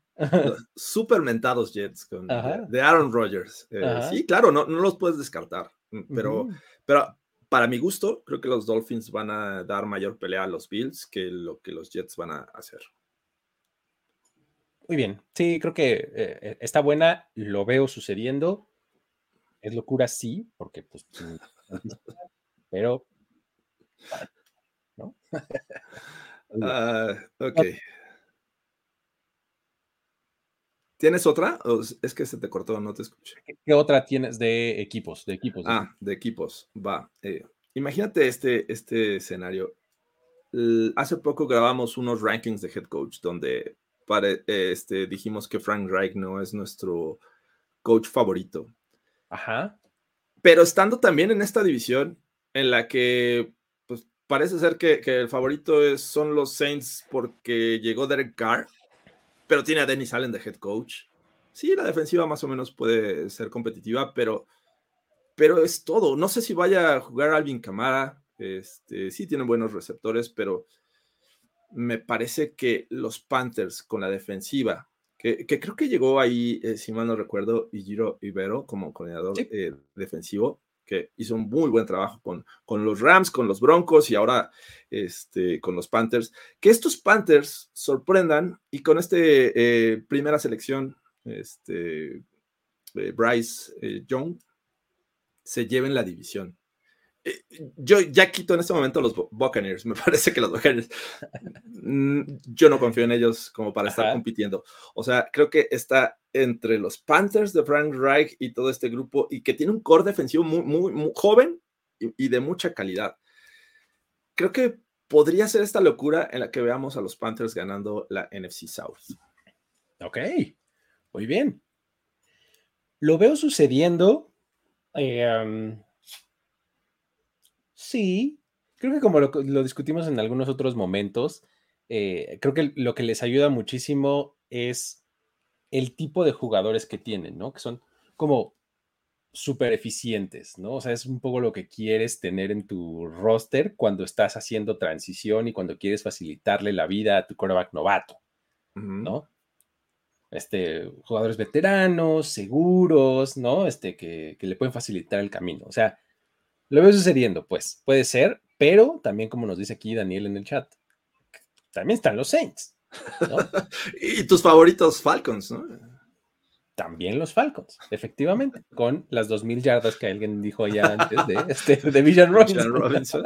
Super mentados Jets con, de, Aaron Rodgers. Eh, sí, claro, no, no los puedes descartar, pero, pero para mi gusto, creo que los Dolphins van a dar mayor pelea a los Bills que lo que los Jets van a hacer. Muy bien, sí, creo que eh, eh, está buena, lo veo sucediendo. Es locura, sí, porque pues... pero... Ah, ok. ¿Tienes otra? es que se te cortó, no te escuché. ¿Qué otra tienes de equipos? De equipos. Ah, de equipos. Va. Eh, imagínate este, este escenario. hace poco grabamos unos rankings de head coach donde este, dijimos que Frank Reich no es nuestro coach favorito. Ajá. Pero estando también en esta división en la que parece ser que, el favorito es, son los Saints porque llegó Derek Carr, pero tiene a Dennis Allen de head coach. Sí, la defensiva más o menos puede ser competitiva, pero, pero es todo. No sé si vaya a jugar Alvin Camara. Este, sí tienen buenos receptores, pero me parece que los Panthers con la defensiva, que, creo que llegó ahí, eh, si mal no recuerdo, Igiro Ibero como coordinador eh, defensivo, que hizo un muy buen trabajo con, con los Rams, con los Broncos y ahora este, con los Panthers. Que estos Panthers sorprendan y con este eh, primera selección, este, Bryce Young, se lleven la división. Yo ya quito en este momento los Buccaneers. Me parece que los Buccaneers, mm, yo no confío en ellos como para estar compitiendo. O sea, creo que está entre los Panthers de Frank Reich y todo este grupo y que tiene un core defensivo muy, muy, joven y, de mucha calidad. Creo que podría ser esta locura en la que veamos a los Panthers ganando la NFC South. Ok, muy bien. Lo veo sucediendo. Eh, Sí, creo que como lo, discutimos en algunos otros momentos, eh, creo que lo que les ayuda muchísimo es el tipo de jugadores que tienen, ¿no? Que son como súper eficientes, ¿no? O sea, es un poco lo que quieres tener en tu roster cuando estás haciendo transición y cuando quieres facilitarle la vida a tu quarterback novato, ¿no? Este, jugadores veteranos, seguros, ¿no? Este, que, que le pueden facilitar el camino. O sea, lo veo sucediendo, pues, puede ser, pero también como nos dice aquí Daniel en el chat, también están los Saints. y tus favoritos Falcons, ¿no? También los Falcons, efectivamente, con las 2.000 yardas que alguien dijo ya antes de, este, de Villan Robinson.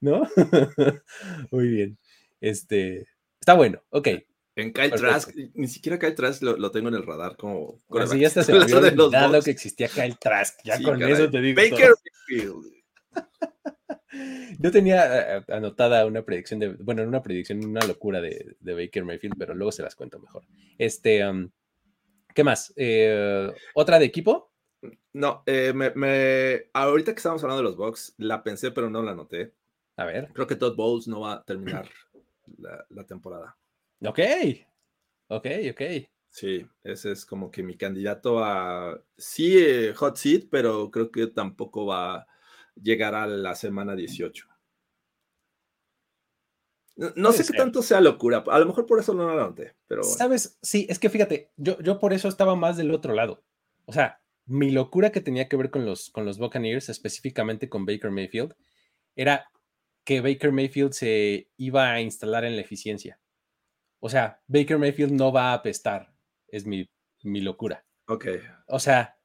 ¿No? Muy bien. Este, está bueno, ok. En Kyle Trask, ni siquiera Kyle Trask lo, tengo en el radar como. Así ya hasta se me olvidó que existía Kyle Trask. Ya con eso te digo. Baker Yo tenía eh, anotada una predicción de, bueno, una predicción, una locura de, Baker Mayfield, pero luego se las cuento mejor. Este, um, ¿qué más? Eh, ¿Otra de equipo? No, eh, me, ahorita que estamos hablando de los Bucks, la pensé, pero no la anoté. A ver. Creo que Todd Bowles no va a terminar la temporada. Ok, ok, ok. Sí, ese es como que mi candidato a, sí, eh, hot seat, pero creo que tampoco va a llegar a la semana 18. No, sé qué tanto sea locura, a lo mejor por eso no lo noté, pero... Sabes, sí, es que fíjate, yo, yo por eso estaba más del otro lado. O sea, mi locura que tenía que ver con los, con los Buccaneers, específicamente con Baker Mayfield, era que Baker Mayfield se iba a instalar en la eficiencia. O sea, Baker Mayfield no va a apestar, es mi, locura. Ok. O sea,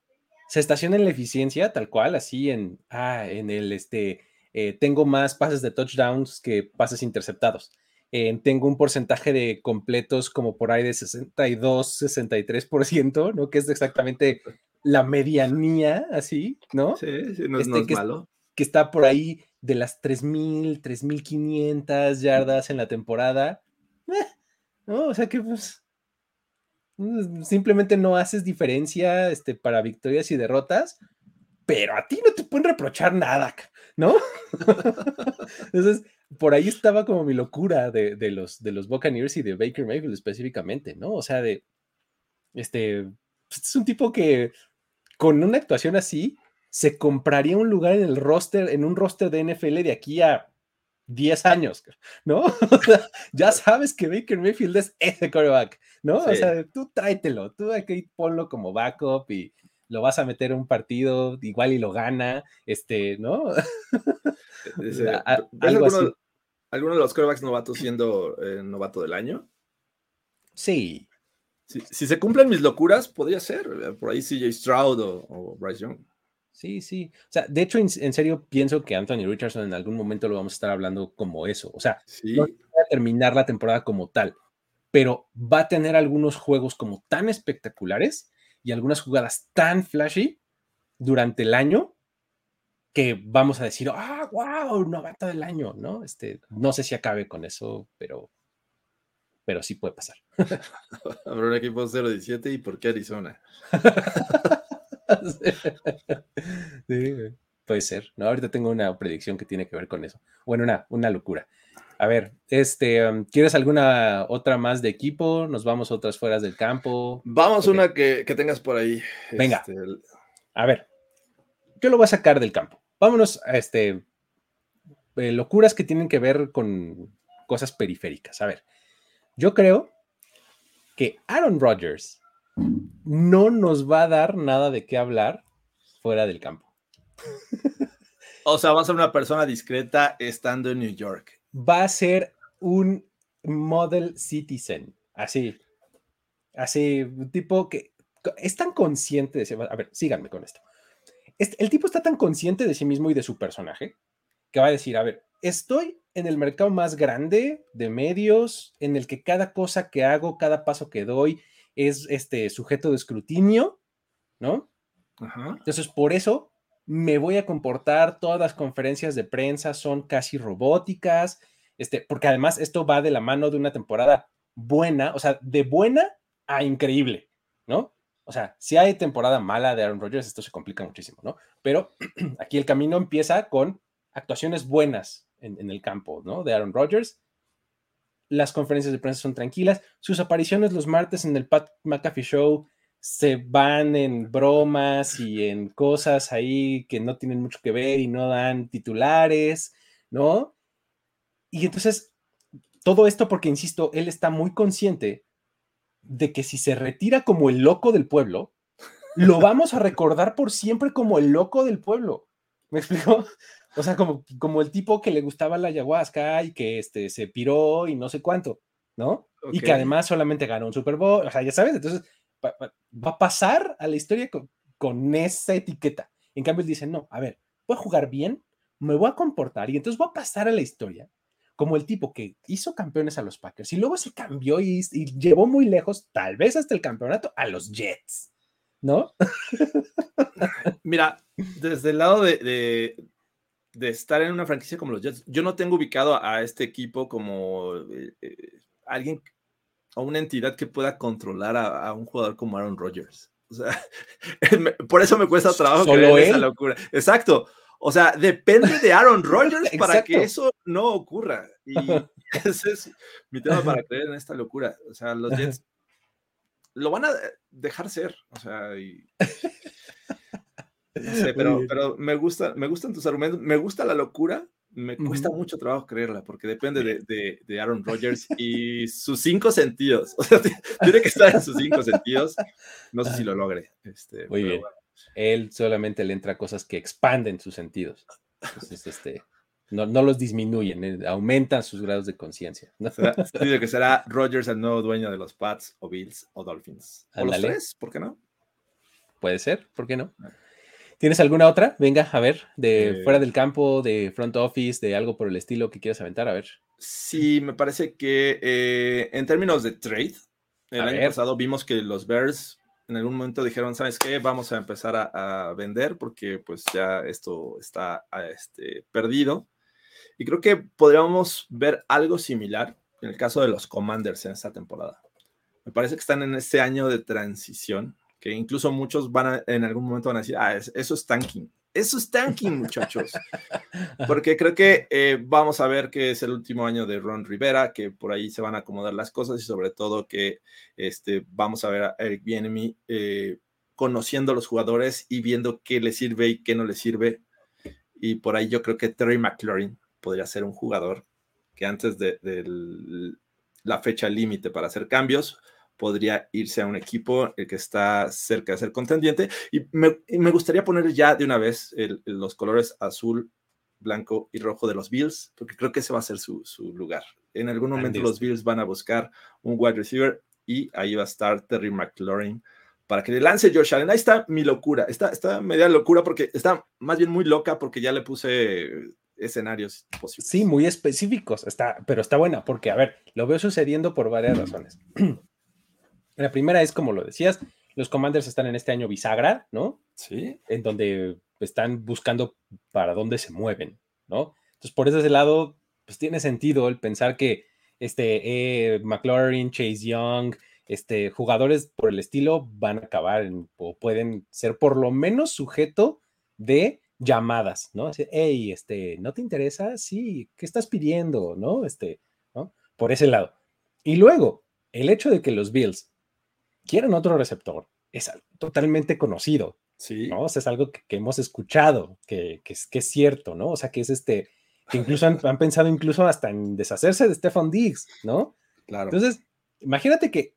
se estaciona en la eficiencia tal cual, así en, ah, en el, este, eh, tengo más pases de touchdowns que pases interceptados. Eh, tengo un porcentaje de completos como por ahí de 62, 63%, ¿no? Que es exactamente la medianía, así, ¿no? Sí, sí no, es, este, malo. Que está por ahí de las 3.000, 3.500 yardas en la temporada. Eh, ¿no? O sea que pues mm, simplemente no haces diferencia este, para victorias y derrotas, pero a ti no te pueden reprochar nada, ¿no? Entonces, por ahí estaba como mi locura de, los, de los Buccaneers y de Baker Mayfield específicamente, ¿no? O sea, de, este, pues, es un tipo que con una actuación así se compraría un lugar en el roster, en un roster de NFL de aquí a 10 años, ¿no? ya sabes que Baker Mayfield es ese quarterback, ¿no? O sea, tú tráetelo, tú aquí ponlo como backup y lo vas a meter en un partido, igual y lo gana, este, ¿no? alguno, ¿Alguno de los quarterbacks novatos siendo eh, novato del año? Sí. Si, se cumplen mis locuras, podría ser. Eh, por ahí CJ Stroud o Bryce Young. Sí, sí. O sea, de hecho, en, serio, pienso que Anthony Richardson en algún momento lo vamos a estar hablando como eso. O sea, no va a terminar la temporada como tal, pero va a tener algunos juegos como tan espectaculares y algunas jugadas tan flashy durante el año que vamos a decir, ah, wow, novato del año, ¿no? Este, no sé si acabe con eso, pero, pero sí puede pasar. Habrá un equipo 0-17 y por qué Arizona. Puede ser, ¿no? Ahorita tengo una predicción que tiene que ver con eso. Bueno, una, una locura. A ver, este, um, ¿quieres alguna otra más de equipo? ¿Nos vamos a otras fueras del campo? Vamos una que, tengas por ahí. Venga. Este, a ver, yo lo voy a sacar del campo. Vámonos a este, eh, locuras que tienen que ver con cosas periféricas. A ver, yo creo que Aaron Rodgers no nos va a dar nada de qué hablar fuera del campo. O sea, va a ser una persona discreta estando en New York. Va a ser un model citizen, así, así, un tipo que es tan consciente de sí, a ver, síganme con esto. El tipo está tan consciente de sí mismo y de su personaje que va a decir, a ver, estoy en el mercado más grande de medios, en el que cada cosa que hago, cada paso que doy es este sujeto de escrutinio, ¿no? Entonces, por eso me voy a comportar, todas las conferencias de prensa son casi robóticas, este, porque además esto va de la mano de una temporada buena, o sea, de buena a increíble, ¿no? O sea, si hay temporada mala de Aaron Rodgers, esto se complica muchísimo, ¿no? Pero aquí el camino empieza con actuaciones buenas en, el campo, ¿no? De Aaron Rodgers. Las conferencias de prensa son tranquilas. Sus apariciones los martes en el Pat McAfee Show se van en bromas y en cosas ahí que no tienen mucho que ver y no dan titulares, ¿no? Y entonces, todo esto porque, insisto, él está muy consciente de que si se retira como el loco del pueblo, lo vamos a recordar por siempre como el loco del pueblo. ¿Me explico? O sea, como, como el tipo que le gustaba la ayahuasca y que este, se piró y no sé cuánto, ¿no? Y que además solamente ganó un Super Bowl, o sea, ya sabes, entonces va, a pasar a la historia con, esa etiqueta. En cambio, él dice, no, a ver, voy a jugar bien, me voy a comportar y entonces voy a pasar a la historia como el tipo que hizo campeones a los Packers y luego se cambió y, llevó muy lejos, tal vez hasta el campeonato, a los Jets, ¿no? Mira, desde el lado de, de estar en una franquicia como los Jets, yo no tengo ubicado a, este equipo como eh, eh, alguien o una entidad que pueda controlar a, un jugador como Aaron Rodgers. O sea, por eso me cuesta trabajo Solo esa locura. Exacto. O sea, depende de Aaron Rodgers para que eso no ocurra. Y ese es mi tema para creer en esta locura. O sea, los Jets lo van a dejar ser. O sea, y no sé, pero, pero me, gusta, me gustan tus argumentos, me gusta la locura, me cuesta mucho trabajo creerla porque depende de, de, Aaron Rodgers y sus cinco sentidos. O sea, tiene que estar en sus cinco sentidos. No sé si lo logre. Este, Muy bien. Él solamente le entra cosas que expanden sus sentidos. Entonces, este, no, no los disminuyen, eh, aumentan sus grados de conciencia. ¿no? que será Rodgers el nuevo dueño de los Pats o Bills o Dolphins. O los tres, ¿por qué no? Puede ser, ¿por qué no? ¿Tienes alguna otra? Venga, a ver, de fuera eh. del campo, de front office, de algo por el estilo que quieras aventar, a ver. Sí, me parece que eh, en términos de trade, el año pasado vimos que los Bears en algún momento dijeron, ¿sabes qué? Vamos a empezar a, vender porque pues ya esto está este, perdido. Y creo que podríamos ver algo similar en el caso de los Commanders en esta temporada. Me parece que están en este año de transición que incluso muchos van a, en algún momento van a decir, ah, eso es tanking. Eso es tanking, muchachos. Porque creo que eh, vamos a ver que es el último año de Ron Rivera, que por ahí se van a acomodar las cosas y sobre todo que este, vamos a ver a Eric Bienemy eh, conociendo a los jugadores y viendo qué le sirve y qué no le sirve. Y por ahí yo creo que Terry McLaurin podría ser un jugador que antes de, de la fecha límite para hacer cambios, podría irse a un equipo el que está cerca de ser contendiente. Y me, gustaría poner ya de una vez los colores azul, blanco y rojo de los Bills, porque creo que ese va a ser su, lugar. En algún momento los Bills van a buscar un wide receiver y ahí va a estar Terry McLaurin para que le lance Josh Allen. Ahí está mi locura. Está, está media locura porque está más bien muy loca porque ya le puse escenarios posibles. Sí, muy específicos, está, pero está buena porque, a ver, lo veo sucediendo por varias razones. La primera es, como lo decías, los Commanders están en este año bisagra, ¿no? Sí. En donde están buscando para dónde se mueven, ¿no? Entonces, por ese lado, pues tiene sentido el pensar que este eh, McLaurin, Chase Young, este, jugadores por el estilo van a acabar o pueden ser por lo menos sujeto de llamadas, ¿no? hey, este, ¿no te interesa? Sí, ¿qué estás pidiendo? ¿No? Este, ¿no? Por ese lado. Y luego, el hecho de que los Bills quieran otro receptor es totalmente conocido. Sí. ¿no? O sea, es algo que, hemos escuchado, que, que, es, que, es, cierto, ¿no? O sea, que es este, que incluso han, han, pensado incluso hasta en deshacerse de Stefan Diggs, ¿no? Claro. Entonces, imagínate que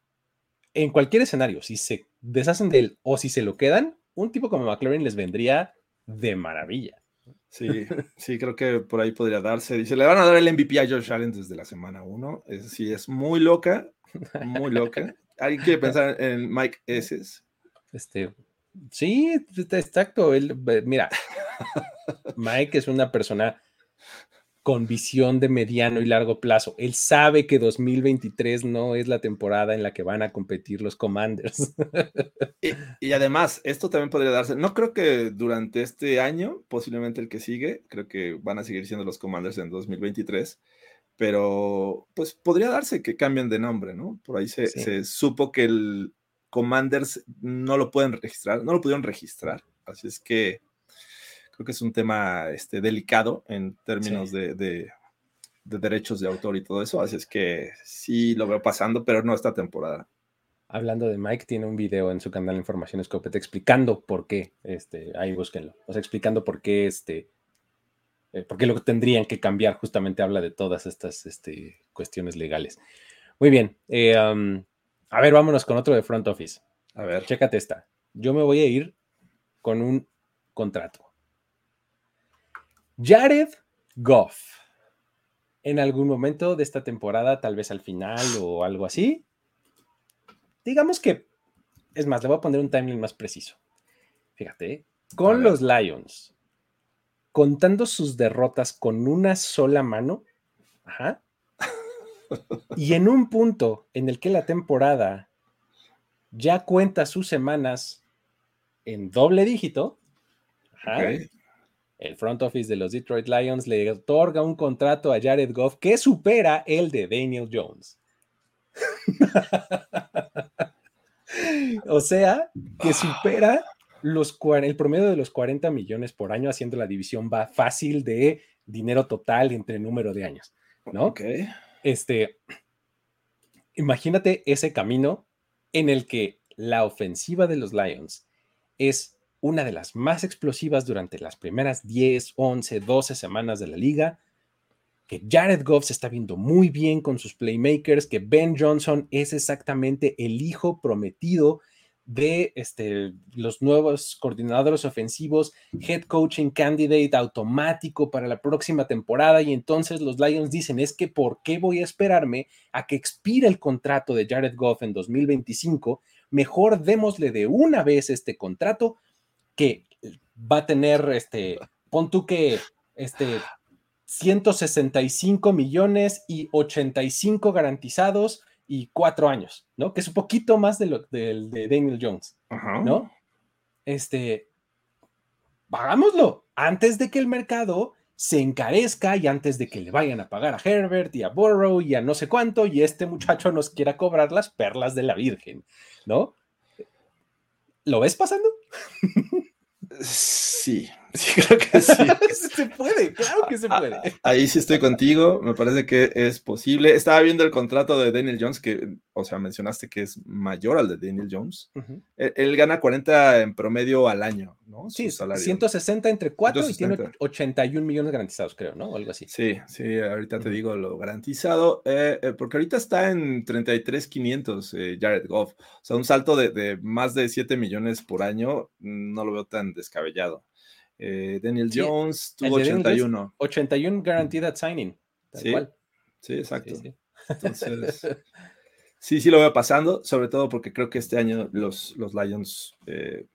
en cualquier escenario, si se deshacen de él o si se lo quedan, un tipo como McLaren les vendría de maravilla. Sí, sí, creo que por ahí podría darse. Dice, le van a dar el MVP a Josh Allen desde la semana 1. Es, sí, es muy loca, muy loca. ¿Alguien quiere pensar en Mike S? Este, sí, exacto. Él, mira, Mike es una persona con visión de mediano y largo plazo. Él sabe que 2023 no es la temporada en la que van a competir los Commanders. y, además, esto también podría darse, no creo que durante este año, posiblemente el que sigue, creo que van a seguir siendo los Commanders en 2023, pero pues podría darse que cambien de nombre, ¿no? Por ahí se, se supo que el Commanders no lo pueden registrar, no lo pudieron registrar, así es que creo que es un tema este, delicado en términos de, derechos de autor y todo eso, así es que sí lo veo pasando, pero no esta temporada. Hablando de Mike, tiene un video en su canal Información Escopeta explicando por qué, este, ahí búsquenlo, o sea, explicando por qué, este, eh, por qué lo tendrían que cambiar, justamente habla de todas estas este, cuestiones legales. Muy bien, eh, a ver, vámonos con otro de Front Office. A ver. Chécate esta. Yo me voy a ir con un contrato. Jared Goff. En algún momento de esta temporada, tal vez al final o algo así. Digamos que, es más, le voy a poner un timeline más preciso. Fíjate, ¿eh? con los Lions, contando sus derrotas con una sola mano, ajá, y en un punto en el que la temporada ya cuenta sus semanas en doble dígito, ajá, el front office de los Detroit Lions le otorga un contrato a Jared Goff que supera el de Daniel Jones. o sea, que supera los, el promedio de los 40 millones por año, haciendo la división va fácil de dinero total entre número de años, ¿no? Ok. Este, imagínate ese camino en el que la ofensiva de los Lions es una de las más explosivas durante las primeras 10, 11, 12 semanas de la liga, que Jared Goff se está viendo muy bien con sus playmakers, que Ben Johnson es exactamente el hijo prometido de este, los nuevos coordinadores ofensivos, head coaching candidate automático para la próxima temporada y entonces los Lions dicen es que ¿por qué voy a esperarme a que expire el contrato de Jared Goff en 2025? Mejor démosle de una vez este contrato que va a tener, este, pon tú que, este, 165 millones y 85 garantizados y cuatro años, ¿no? Que es un poquito más de lo de, de Daniel Jones, ¿no? Este, hagámoslo antes de que el mercado se encarezca y antes de que le vayan a pagar a Herbert y a Burrow y a no sé cuánto y este muchacho nos quiera cobrar las perlas de la Virgen, ¿no? ¿Lo ves pasando? Sí, sí, creo que sí. se puede, claro que se puede. Ahí sí estoy contigo, me parece que es posible. Estaba viendo el contrato de Daniel Jones, que, o sea, mencionaste que es mayor al de Daniel Jones. él, gana 40 en promedio al año, ¿no? Sí, 160 entre 4 y tiene 81 millones garantizados, creo, ¿no? O algo así. Sí, sí, ahorita te digo lo garantizado, eh, eh, porque ahorita está en 33,500 eh, Jared Goff. O sea, un salto de, de más de 7 millones por año, no lo veo tan descabellado. Eh, Daniel Jones tuvo 81. 81 guaranteed signing. sí, sí, exacto. Entonces, sí, sí lo veo pasando, sobre todo porque creo que este año los, los Lions eh,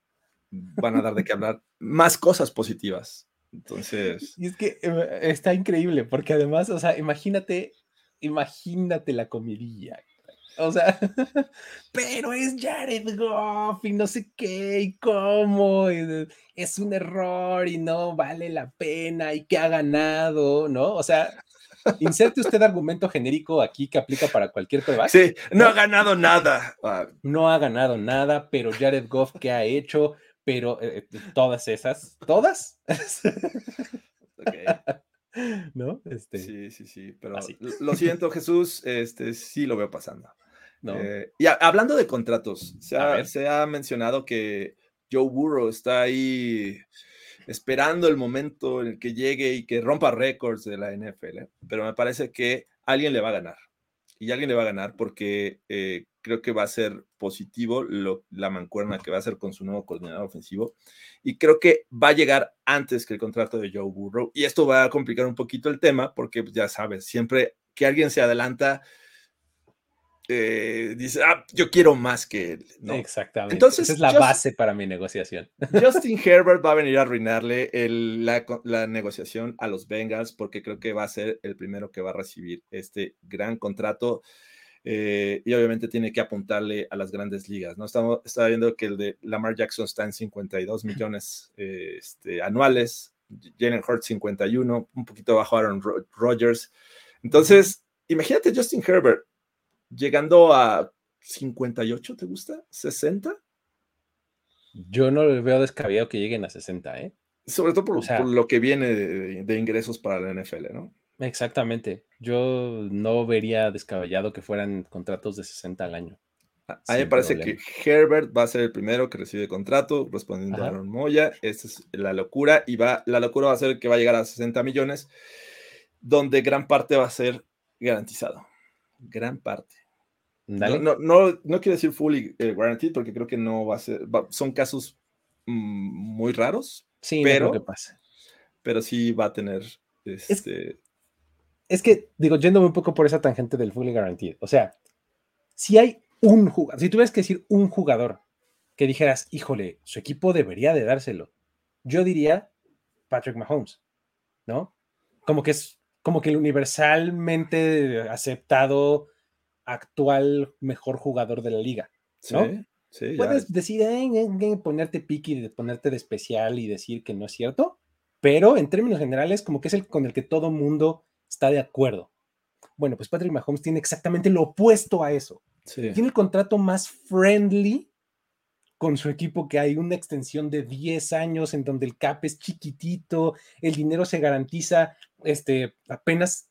van a dar de qué hablar más cosas positivas. Entonces. Y es que eh, está increíble, porque además, o sea, imagínate, imagínate la comidilla. O sea, pero es Jared Goff y no sé qué y cómo, es un error y no vale la pena y que ha ganado, ¿no? O sea, inserte usted argumento genérico aquí que aplica para cualquier prueba. Sí, no, ha ganado nada. No ha ganado nada, pero Jared Goff, ¿qué ha hecho? pero eh, eh, todas esas, todas. ¿No? Este, sí, sí, sí, pero lo siento, Jesús, este, sí lo veo pasando. Eh, y hablando de contratos, se ha, se ha, mencionado que Joe Burrow está ahí esperando el momento en el que llegue y que rompa récords de la NFL, pero me parece que alguien le va a ganar. Y alguien le va a ganar porque eh, creo que va a ser positivo la mancuerna que va a hacer con su nuevo coordinador ofensivo. Y creo que va a llegar antes que el contrato de Joe Burrow. Y esto va a complicar un poquito el tema porque pues, ya sabes, siempre que alguien se adelanta, eh, dice, ah, yo quiero más que él. Exactamente. Entonces, Esa es la base para mi negociación. Justin Herbert va a venir a arruinarle la, negociación a los Bengals porque creo que va a ser el primero que va a recibir este gran contrato. Eh, y obviamente tiene que apuntarle a las grandes ligas, ¿no? Estamos, estaba viendo que el de Lamar Jackson está en 52 millones eh, este, anuales, Jalen Hurts 51, un poquito bajo Aaron Rodgers. Entonces, imagínate Justin Herbert, llegando a 58, ¿te gusta? ¿60? Yo no le veo descabellado que lleguen a 60, ¿eh? Sobre todo por, lo que viene de, ingresos para la NFL, ¿no? Exactamente. Yo no vería descabellado que fueran contratos de 60 al año. A, mí me parece que Herbert va a ser el primero que recibe contrato, respondiendo a Aaron Moya. Esta es la locura. Y va, la locura va a ser que va a llegar a 60 millones, donde gran parte va a ser garantizado gran parte. No, no, no, quiero decir fully eh, guaranteed porque creo que no va a ser, son casos mm, muy raros. Sí, pero que pasa. Pero sí va a tener este. Es, que, digo, yéndome un poco por esa tangente del fully guaranteed. O sea, si hay un jugador, si tuvieras que decir un jugador que dijeras, híjole, su equipo debería de dárselo, yo diría Patrick Mahomes, ¿no? Como que es como que el universalmente aceptado actual mejor jugador de la liga, ¿no? Puedes decir, ponerte piqui, ponerte de especial y decir que no es cierto, pero en términos generales, como que es el con el que todo mundo está de acuerdo. Bueno, pues Patrick Mahomes tiene exactamente lo opuesto a eso. Tiene el contrato más friendly con su equipo que hay una extensión de 10 años en donde el cap es chiquitito, el dinero se garantiza este, apenas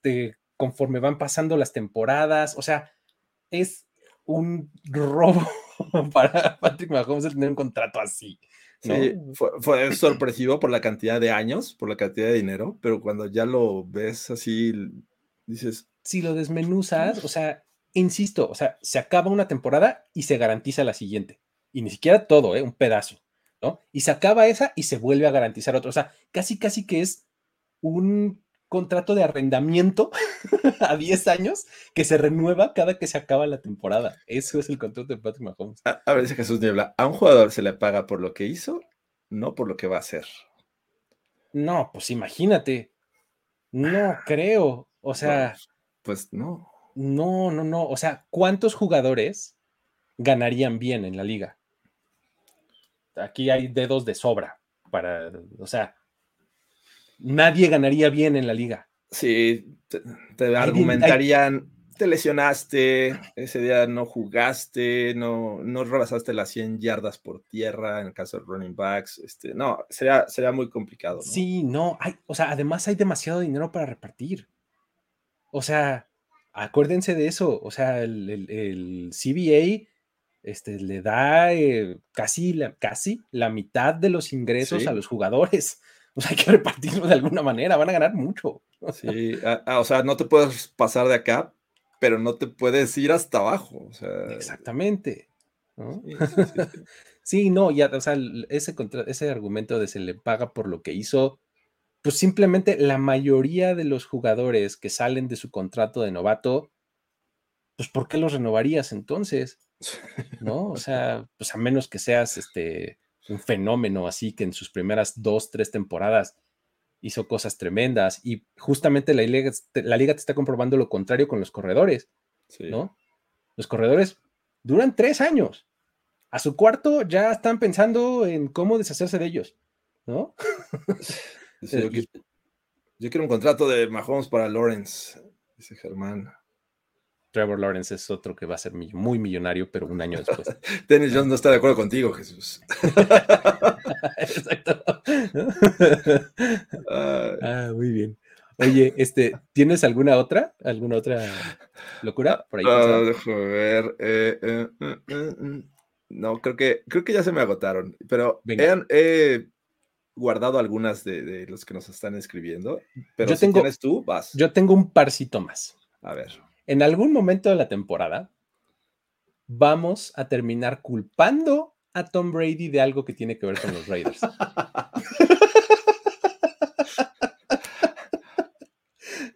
conforme van pasando las temporadas, o sea, es un robo para Patrick Mahomes tener un contrato así. Sí, fue, sorpresivo por la cantidad de años, por la cantidad de dinero, pero cuando ya lo ves así, dices... Si lo desmenuzas, o sea, insisto, o sea, se acaba una temporada y se garantiza la siguiente y ni siquiera todo, ¿eh? un pedazo, ¿no? Y se acaba esa y se vuelve a garantizar otro. O sea, casi, casi que es un contrato de arrendamiento a 10 años que se renueva cada que se acaba la temporada. Eso es el contrato de Patrick Mahomes. A, a ver, dice Jesús Niebla, a un jugador se le paga por lo que hizo, no por lo que va a hacer. No, pues imagínate. No creo. O sea. pues no. No, no, no. O sea, ¿cuántos jugadores ganarían bien en la liga? Aquí hay dedos de sobra para, o sea, nadie ganaría bien en la liga. Sí, te, argumentarían, te lesionaste, ese día no jugaste, no, no rebasaste las 100 yardas por tierra en el caso de running backs, este, no, sería, sería muy complicado. Sí, no, hay, o sea, además hay demasiado dinero para repartir. O sea, acuérdense de eso, o sea, el, el, el CBA este, le da eh, casi, la, casi la mitad de los ingresos a los jugadores. O sea, hay que repartirlo de alguna manera, van a ganar mucho. Sí, o sea, no te puedes pasar de acá, pero no te puedes ir hasta abajo. Exactamente. Sí, no, ya, o sea, ese, ese argumento de se le paga por lo que hizo, pues simplemente la mayoría de los jugadores que salen de su contrato de novato, pues ¿por qué los renovarías entonces? ¿No? O sea, pues a menos que seas este, un fenómeno así que en sus primeras dos, tres temporadas hizo cosas tremendas y justamente la liga, la liga te está comprobando lo contrario con los corredores, ¿no? Los corredores duran tres años. A su cuarto ya están pensando en cómo deshacerse de ellos, ¿no? yo, quiero, un contrato de Mahomes para Lawrence, dice Germán. Trevor Lawrence es otro que va a ser muy millonario, pero un año después. Dennis Jones no está de acuerdo contigo, Jesús. Exacto. ah, muy bien. Oye, este, ¿tienes alguna otra? ¿Alguna otra locura por ahí? Ah, déjame ver. Eh, eh, eh, no, creo que, creo que ya se me agotaron, pero he, guardado algunas de, los que nos están escribiendo. Pero yo si tengo, tienes tú, vas. Yo tengo un parcito más. A ver. En algún momento de la temporada, vamos a terminar culpando a Tom Brady de algo que tiene que ver con los Raiders.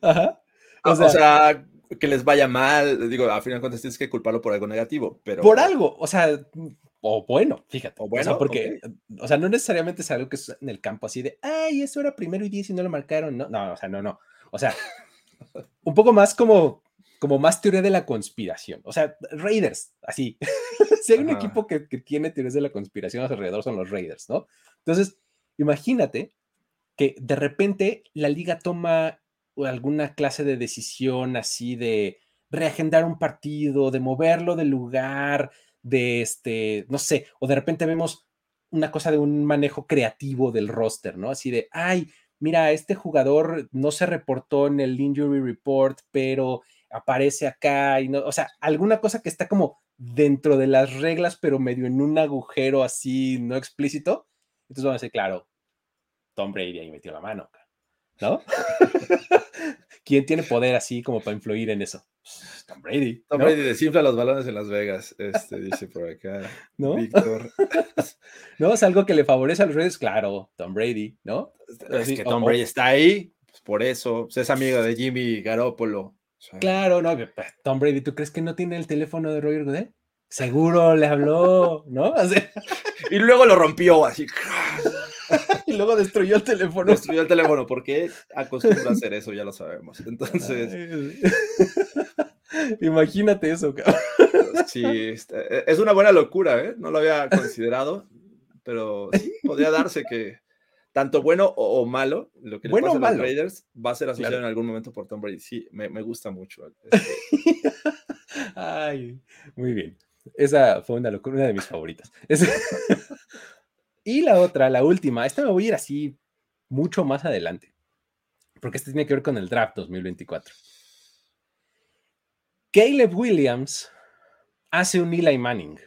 Ajá. O, sea, que les vaya mal, digo, a final de cuentas tienes que culparlo por algo negativo, pero... Por algo, o sea, o bueno, fíjate. O bueno, porque, o sea, no necesariamente es algo que es en el campo así de, ay, eso era primero y diez y no lo marcaron, no, no, o sea, no, no. O sea, un poco más como, como más teoría de la conspiración. O sea, Raiders, así. si hay un equipo que, que, tiene teorías de la conspiración alrededor son los Raiders, ¿no? Entonces, imagínate que de repente la liga toma alguna clase de decisión así de reagendar un partido, de moverlo del lugar, de este, no sé, o de repente vemos una cosa de un manejo creativo del roster, ¿no? Así de, ay, mira, este jugador no se reportó en el injury report, pero aparece acá y no, o sea, alguna cosa que está como dentro de las reglas, pero medio en un agujero así no explícito. Entonces vamos a decir, claro, Tom Brady ahí metió la mano, ¿no? ¿Quién tiene poder así como para influir en eso? Pues, Tom Brady. Tom Brady desinfla los balones en Las Vegas, este, dice por acá. ¿No? Víctor. no, es algo que le favorece a los Raiders, claro, Tom Brady, ¿no? Es que Tom Brady está ahí, pues, por eso, pues, es amigo de Jimmy Garoppolo. Claro, no, pues, Tom Brady, ¿tú crees que no tiene el teléfono de Roger Goodell? Seguro le habló, ¿no? y luego lo rompió así. y luego destruyó el teléfono. Destruyó el teléfono, porque acostumbra a hacer eso, ya lo sabemos. Entonces. Imagínate eso, cabrón. Sí, este, es una buena locura, ¿eh? No lo había considerado, pero sí, podría darse que tanto bueno o, malo, lo que le pasa a los Raiders va a ser asociado en algún momento por Tom Brady. Sí, me, gusta mucho. Este. Ay, muy bien. Esa fue una locura, una de mis favoritas. Y la otra, la última, esta me voy a ir así mucho más adelante, porque este tiene que ver con el draft 2024. Caleb Williams hace un Eli Manning.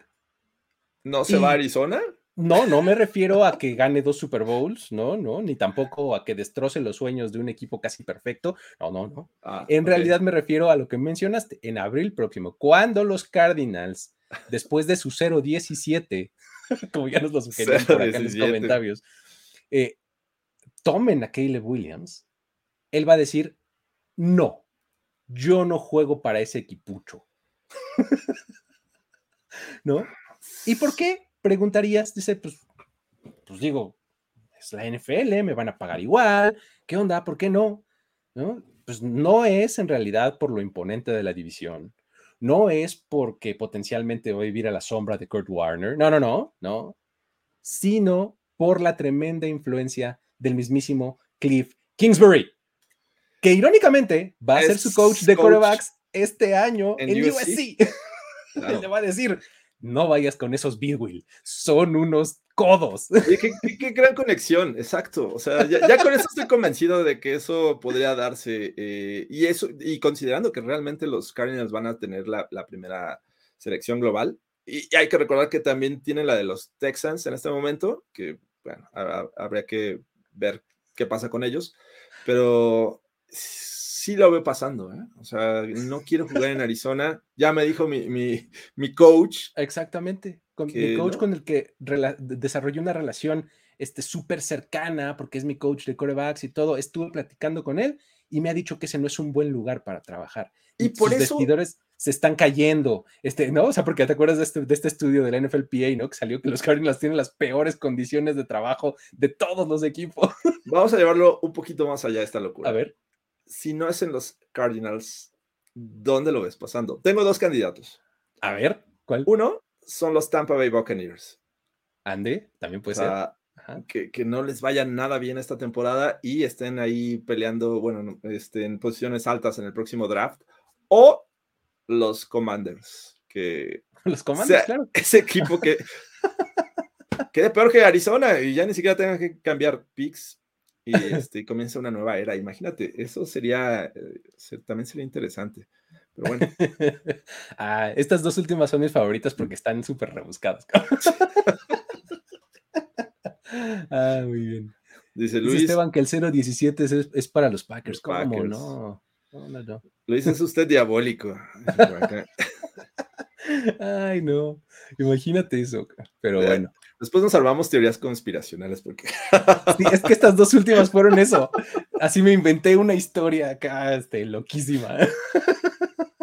¿No se va a Arizona? No, no me refiero a que gane dos Super Bowls, no, no, ni tampoco a que destroce los sueños de un equipo casi perfecto. No, no, no. Ah, en realidad me refiero a lo que mencionaste, en abril próximo, cuando los Cardinals, después de su 0-17, como ya nos lo sugerían por acá en los comentarios, eh, tomen a Caleb Williams, él va a decir, no, yo no juego para ese equipucho. ¿No? ¿Y por qué? Preguntarías, dice, pues, pues digo, es la NFL, me van a pagar igual, ¿qué onda? ¿Por qué no? ¿No? Pues no es en realidad por lo imponente de la división, no es porque potencialmente voy a vivir a la sombra de Kurt Warner, no, no, no, no, sino por la tremenda influencia del mismísimo Cliff Kingsbury, que irónicamente va a ser su coach de quarterbacks este año en, USC. Le va a decir, no vayas con esos Bidwill, son unos codos. qué, gran conexión, exacto. O sea, ya, con eso estoy convencido de que eso podría darse. Eh, y eso, y considerando que realmente los Cardinals van a tener la, primera selección global, y, hay que recordar que también tienen la de los Texans en este momento, que bueno, habría que ver qué pasa con ellos, pero sí lo veo pasando, ¿eh? O sea, no quiero jugar en Arizona. Ya me dijo mi, mi, mi coach. Exactamente. Con, mi coach con el que desarrollé una relación súper cercana, porque es mi coach de corebacks y todo. Estuve platicando con él y me ha dicho que ese no es un buen lugar para trabajar. Y, por sus eso. vestidores se están cayendo, este, ¿no? O sea, porque te acuerdas de este, de este estudio de la NFLPA, ¿no? Que salió que los Cardinals tienen las peores condiciones de trabajo de todos los equipos. Vamos a llevarlo un poquito más allá de esta locura. A ver si no es en los Cardinals, ¿dónde lo ves pasando? Tengo dos candidatos. A ver, ¿cuál? Uno son los Tampa Bay Buccaneers. Andy, también puede ser. Que, que, no les vaya nada bien esta temporada y estén ahí peleando, bueno, este, en posiciones altas en el próximo draft. O los Commanders. Que los Commanders, claro. Ese equipo que quede peor que Arizona y ya ni siquiera tengan que cambiar picks y este, comienza una nueva era. Imagínate, eso sería, eh, también sería interesante. Pero bueno. ah, estas dos últimas son mis favoritas porque están súper rebuscadas. ah, muy bien. Dice Luis. Esteban que el 017 es, es para los Packers. ¿Cómo no? No, no, no. Lo dice usted diabólico. Ay, no. Imagínate eso. Pero bueno. Después nos salvamos teorías conspiracionales porque. Sí, es que estas dos últimas fueron eso. Así me inventé una historia acá, este, loquísima.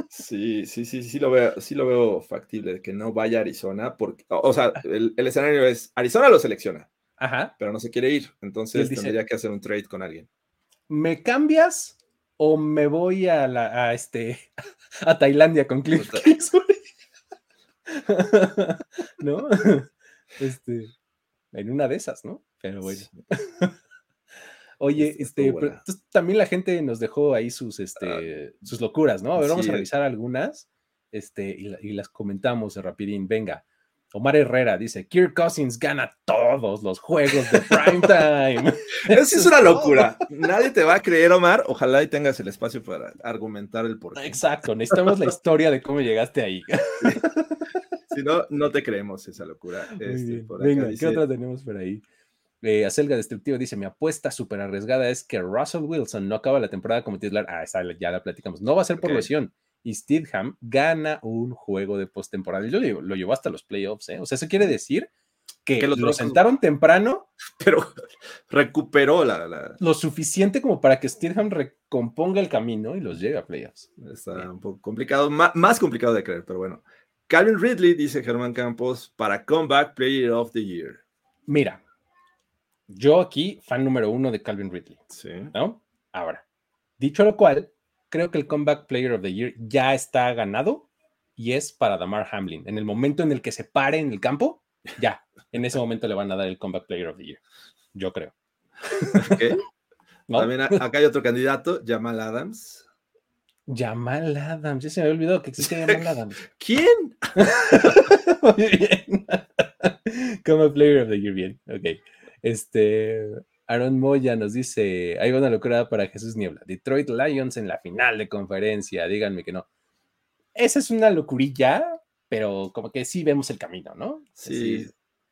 Sí, sí, sí, sí lo veo, sí lo veo factible que no vaya a Arizona, porque, o sea, el, escenario es Arizona lo selecciona, Ajá. pero no se quiere ir, entonces tendría que hacer un trade con alguien. ¿Me cambias o me voy a la, a este, a Tailandia con Cliff ¿No? Este, en una de esas, ¿no? Pero bueno. Oye, este, también la gente nos dejó ahí sus, ah, este, sus locuras, ¿no? A ver, vamos a revisar algunas, este, y, las comentamos de rapidín. Venga, Omar Herrera dice, Kirk Cousins gana todos los juegos de primetime. Eso es una locura. Nadie te va a creer, Omar. Ojalá y tengas el espacio para argumentar el porqué. Exacto, necesitamos la historia de cómo llegaste ahí. Si no, no te creemos esa locura. Este, Venga, ¿qué otra tenemos por ahí? Eh, Acelga Destructivo dice: Mi apuesta súper arriesgada es que Russell Wilson no acaba la temporada como titular. Ah, esa ya la platicamos. No va a ser por lesión. Y Steedham gana un juego de postemporada. Y lo, lo llevó hasta los playoffs. ¿eh? O sea, eso quiere decir que, lo sentaron temprano, pero recuperó la, lo suficiente como para que Steedham recomponga el camino y los lleve a playoffs. Está un poco complicado, más, más complicado de creer, pero bueno. Calvin Ridley, dice Germán Campos, para Comeback Player of the Year. Mira, yo aquí, fan número uno de Calvin Ridley. Sí. ¿No? Ahora, dicho lo cual, creo que el Comeback Player of the Year ya está ganado y es para Damar Hamlin. En el momento en el que se pare en el campo, ya, en ese momento le van a dar el Comeback Player of the Year. Yo creo. También acá hay otro candidato, Jamal Adams. Jamal Adams, ya se me había olvidado que existe Jamal Adams. ¿Quién? Muy bien. Comeback Player of the Year, bien, ok. Este, Aaron Moya nos dice, hay una locura para Jesús Niebla. Detroit Lions en la final de conferencia, díganme que no. Esa es una locurilla, pero como que sí vemos el camino, ¿no? Sí.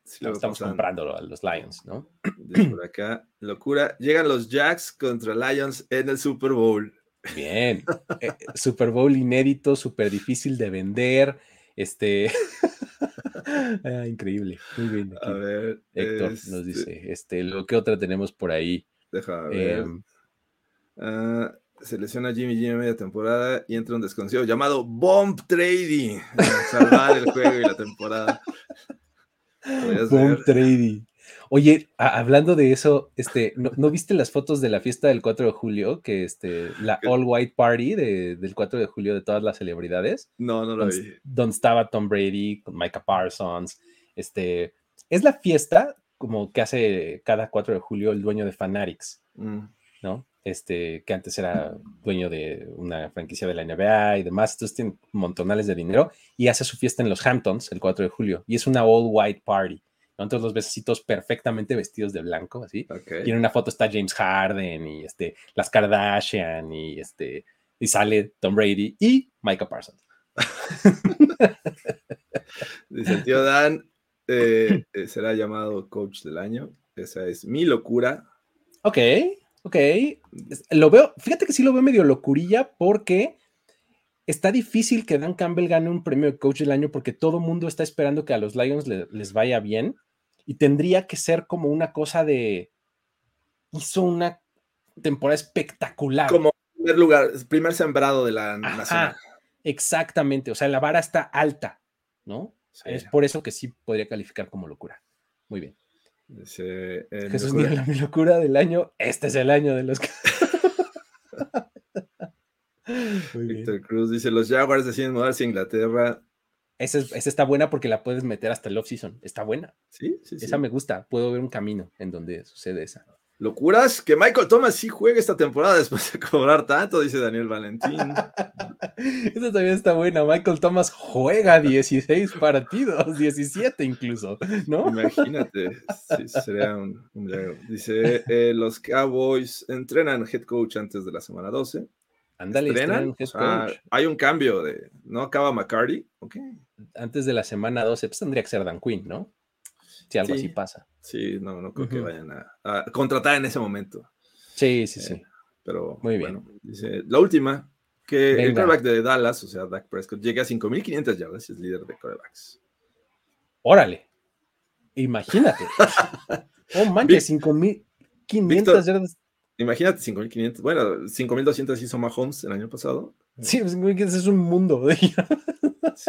estamos comprando a los Lions, ¿no? por acá, locura. Llegan los Jacks contra Lions en el Super Bowl. Bien. Eh, Super Bowl inédito, súper difícil de vender. Este. Ah, increíble. Muy bien. A ver. Héctor nos este dice, este, lo que otra tenemos por ahí. Déjame ver. Selecciona Jimmy G media temporada y entra un desconocido llamado Bomb Trading. Salvar el juego y la temporada. Bomb Trading. Oye, hablando de eso, este, ¿no, viste las fotos de la fiesta del 4 de julio? Que este, la All White Party del 4 de julio de todas las celebridades. No, no lo vi. Donde estaba Tom Brady con Micah Parsons. Este, es la fiesta como que hace cada 4 de julio el dueño de Fanatics, mm. ¿no? Este, que antes era dueño de una franquicia de la NBA y demás, entonces tiene montonales de dinero y hace su fiesta en los Hamptons el 4 de julio y es una all white party. Entonces los besitos perfectamente vestidos de blanco, así. Y en una foto está James Harden y este, las Kardashian y este, y sale Tom Brady y Micah Parsons. Dice el tío Dan, eh, eh, será llamado coach del año. Esa es mi locura. Ok, ok. Lo veo, fíjate que sí lo veo medio locurilla porque está difícil que Dan Campbell gane un premio de coach del año porque todo el mundo está esperando que a los Lions les vaya bien y tendría que ser como una cosa de hizo una temporada espectacular. Como primer lugar, primer sembrado de la nación. Exactamente, o sea, la vara está alta, ¿no? Es por eso que sí podría calificar como locura. Muy bien. Jesús locura. mi locura del año, este es el año de los. Víctor Cruz dice, los Jaguars deciden mudarse a Inglaterra esa, está buena porque la puedes meter hasta el off-season. Está buena. Sí, sí, Esa me gusta. Puedo ver un camino en donde sucede esa. Locuras que Michael Thomas sí juegue esta temporada después de cobrar tanto, dice Daniel Valentín. Eso también está buena. Michael Thomas juega 16 partidos, 17 incluso, ¿no? Imagínate, sería un, Dice, eh, los Cowboys entrenan head coach antes de la semana 12. Head ah, coach. hay un cambio de, ¿no acaba McCarty? Antes de la semana 12, pues tendría que ser Dan Quinn, ¿no? Si algo así pasa. Sí, no, no creo que vayan a, contratar en ese momento. Sí, sí, sí. Eh, pero Muy bien. bueno, dice, la última, que el quarterback de Dallas, o sea, Dak Prescott, llegue a 5.500 yardas y es líder de quarterbacks. Órale. Imagínate. oh, manches, 5.500 yardas. Imagínate 5.500. Bueno, 5.200 hizo Mahomes el año pasado. Sí, pues, es un mundo. sí.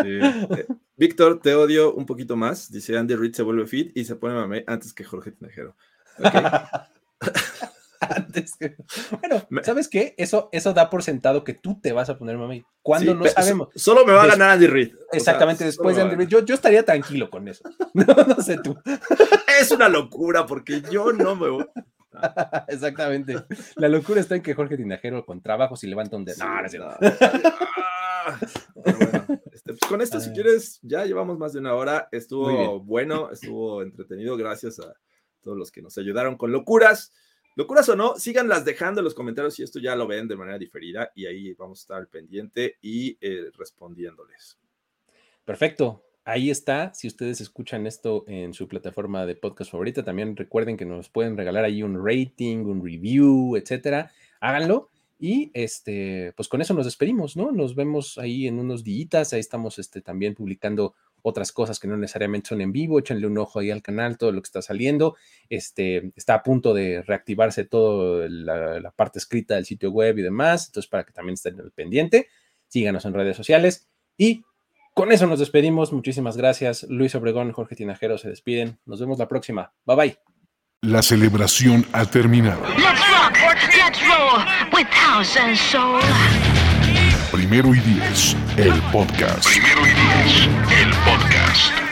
Eh, Víctor, te odio un poquito más. Dice Andy Reid se vuelve fit y se pone mame antes que Jorge Tinejero. antes que... Bueno, ¿sabes qué? Eso, eso da por sentado que tú te vas a poner mame. Cuando no sabemos. Solo me va a ganar Andy Reid. Exactamente, después de Andy Reid. Yo, yo, estaría tranquilo con eso. No, no sé tú. es una locura porque yo no me voy. Exactamente. La locura está en que Jorge Tinajero con trabajos y levanta un dedo. no, no, este, pues, con esto, si quieres, ya llevamos más de una hora. Estuvo bueno, estuvo entretenido. Gracias a todos los que nos ayudaron con locuras. Locuras o no, síganlas dejando en los comentarios si esto ya lo ven de manera diferida y ahí vamos a estar al pendiente y eh, respondiéndoles. Perfecto. Ahí está. Si ustedes escuchan esto en su plataforma de podcast favorita, también recuerden que nos pueden regalar ahí un rating, un review, etcétera. Háganlo. Y este, pues con eso nos despedimos, ¿no? Nos vemos ahí en unos días. Ahí estamos este, también publicando otras cosas que no necesariamente son en vivo. Échenle un ojo ahí al canal, todo lo que está saliendo. Este, está a punto de reactivarse toda la, parte escrita del sitio web y demás. Entonces, para que también estén al pendiente, síganos en redes sociales. Y con eso nos despedimos. Muchísimas gracias. Luis Obregón, Jorge Tinajero se despiden. Nos vemos la próxima. Bye bye. La celebración ha terminado. Primero y diez, el podcast. Primero y diez, el podcast.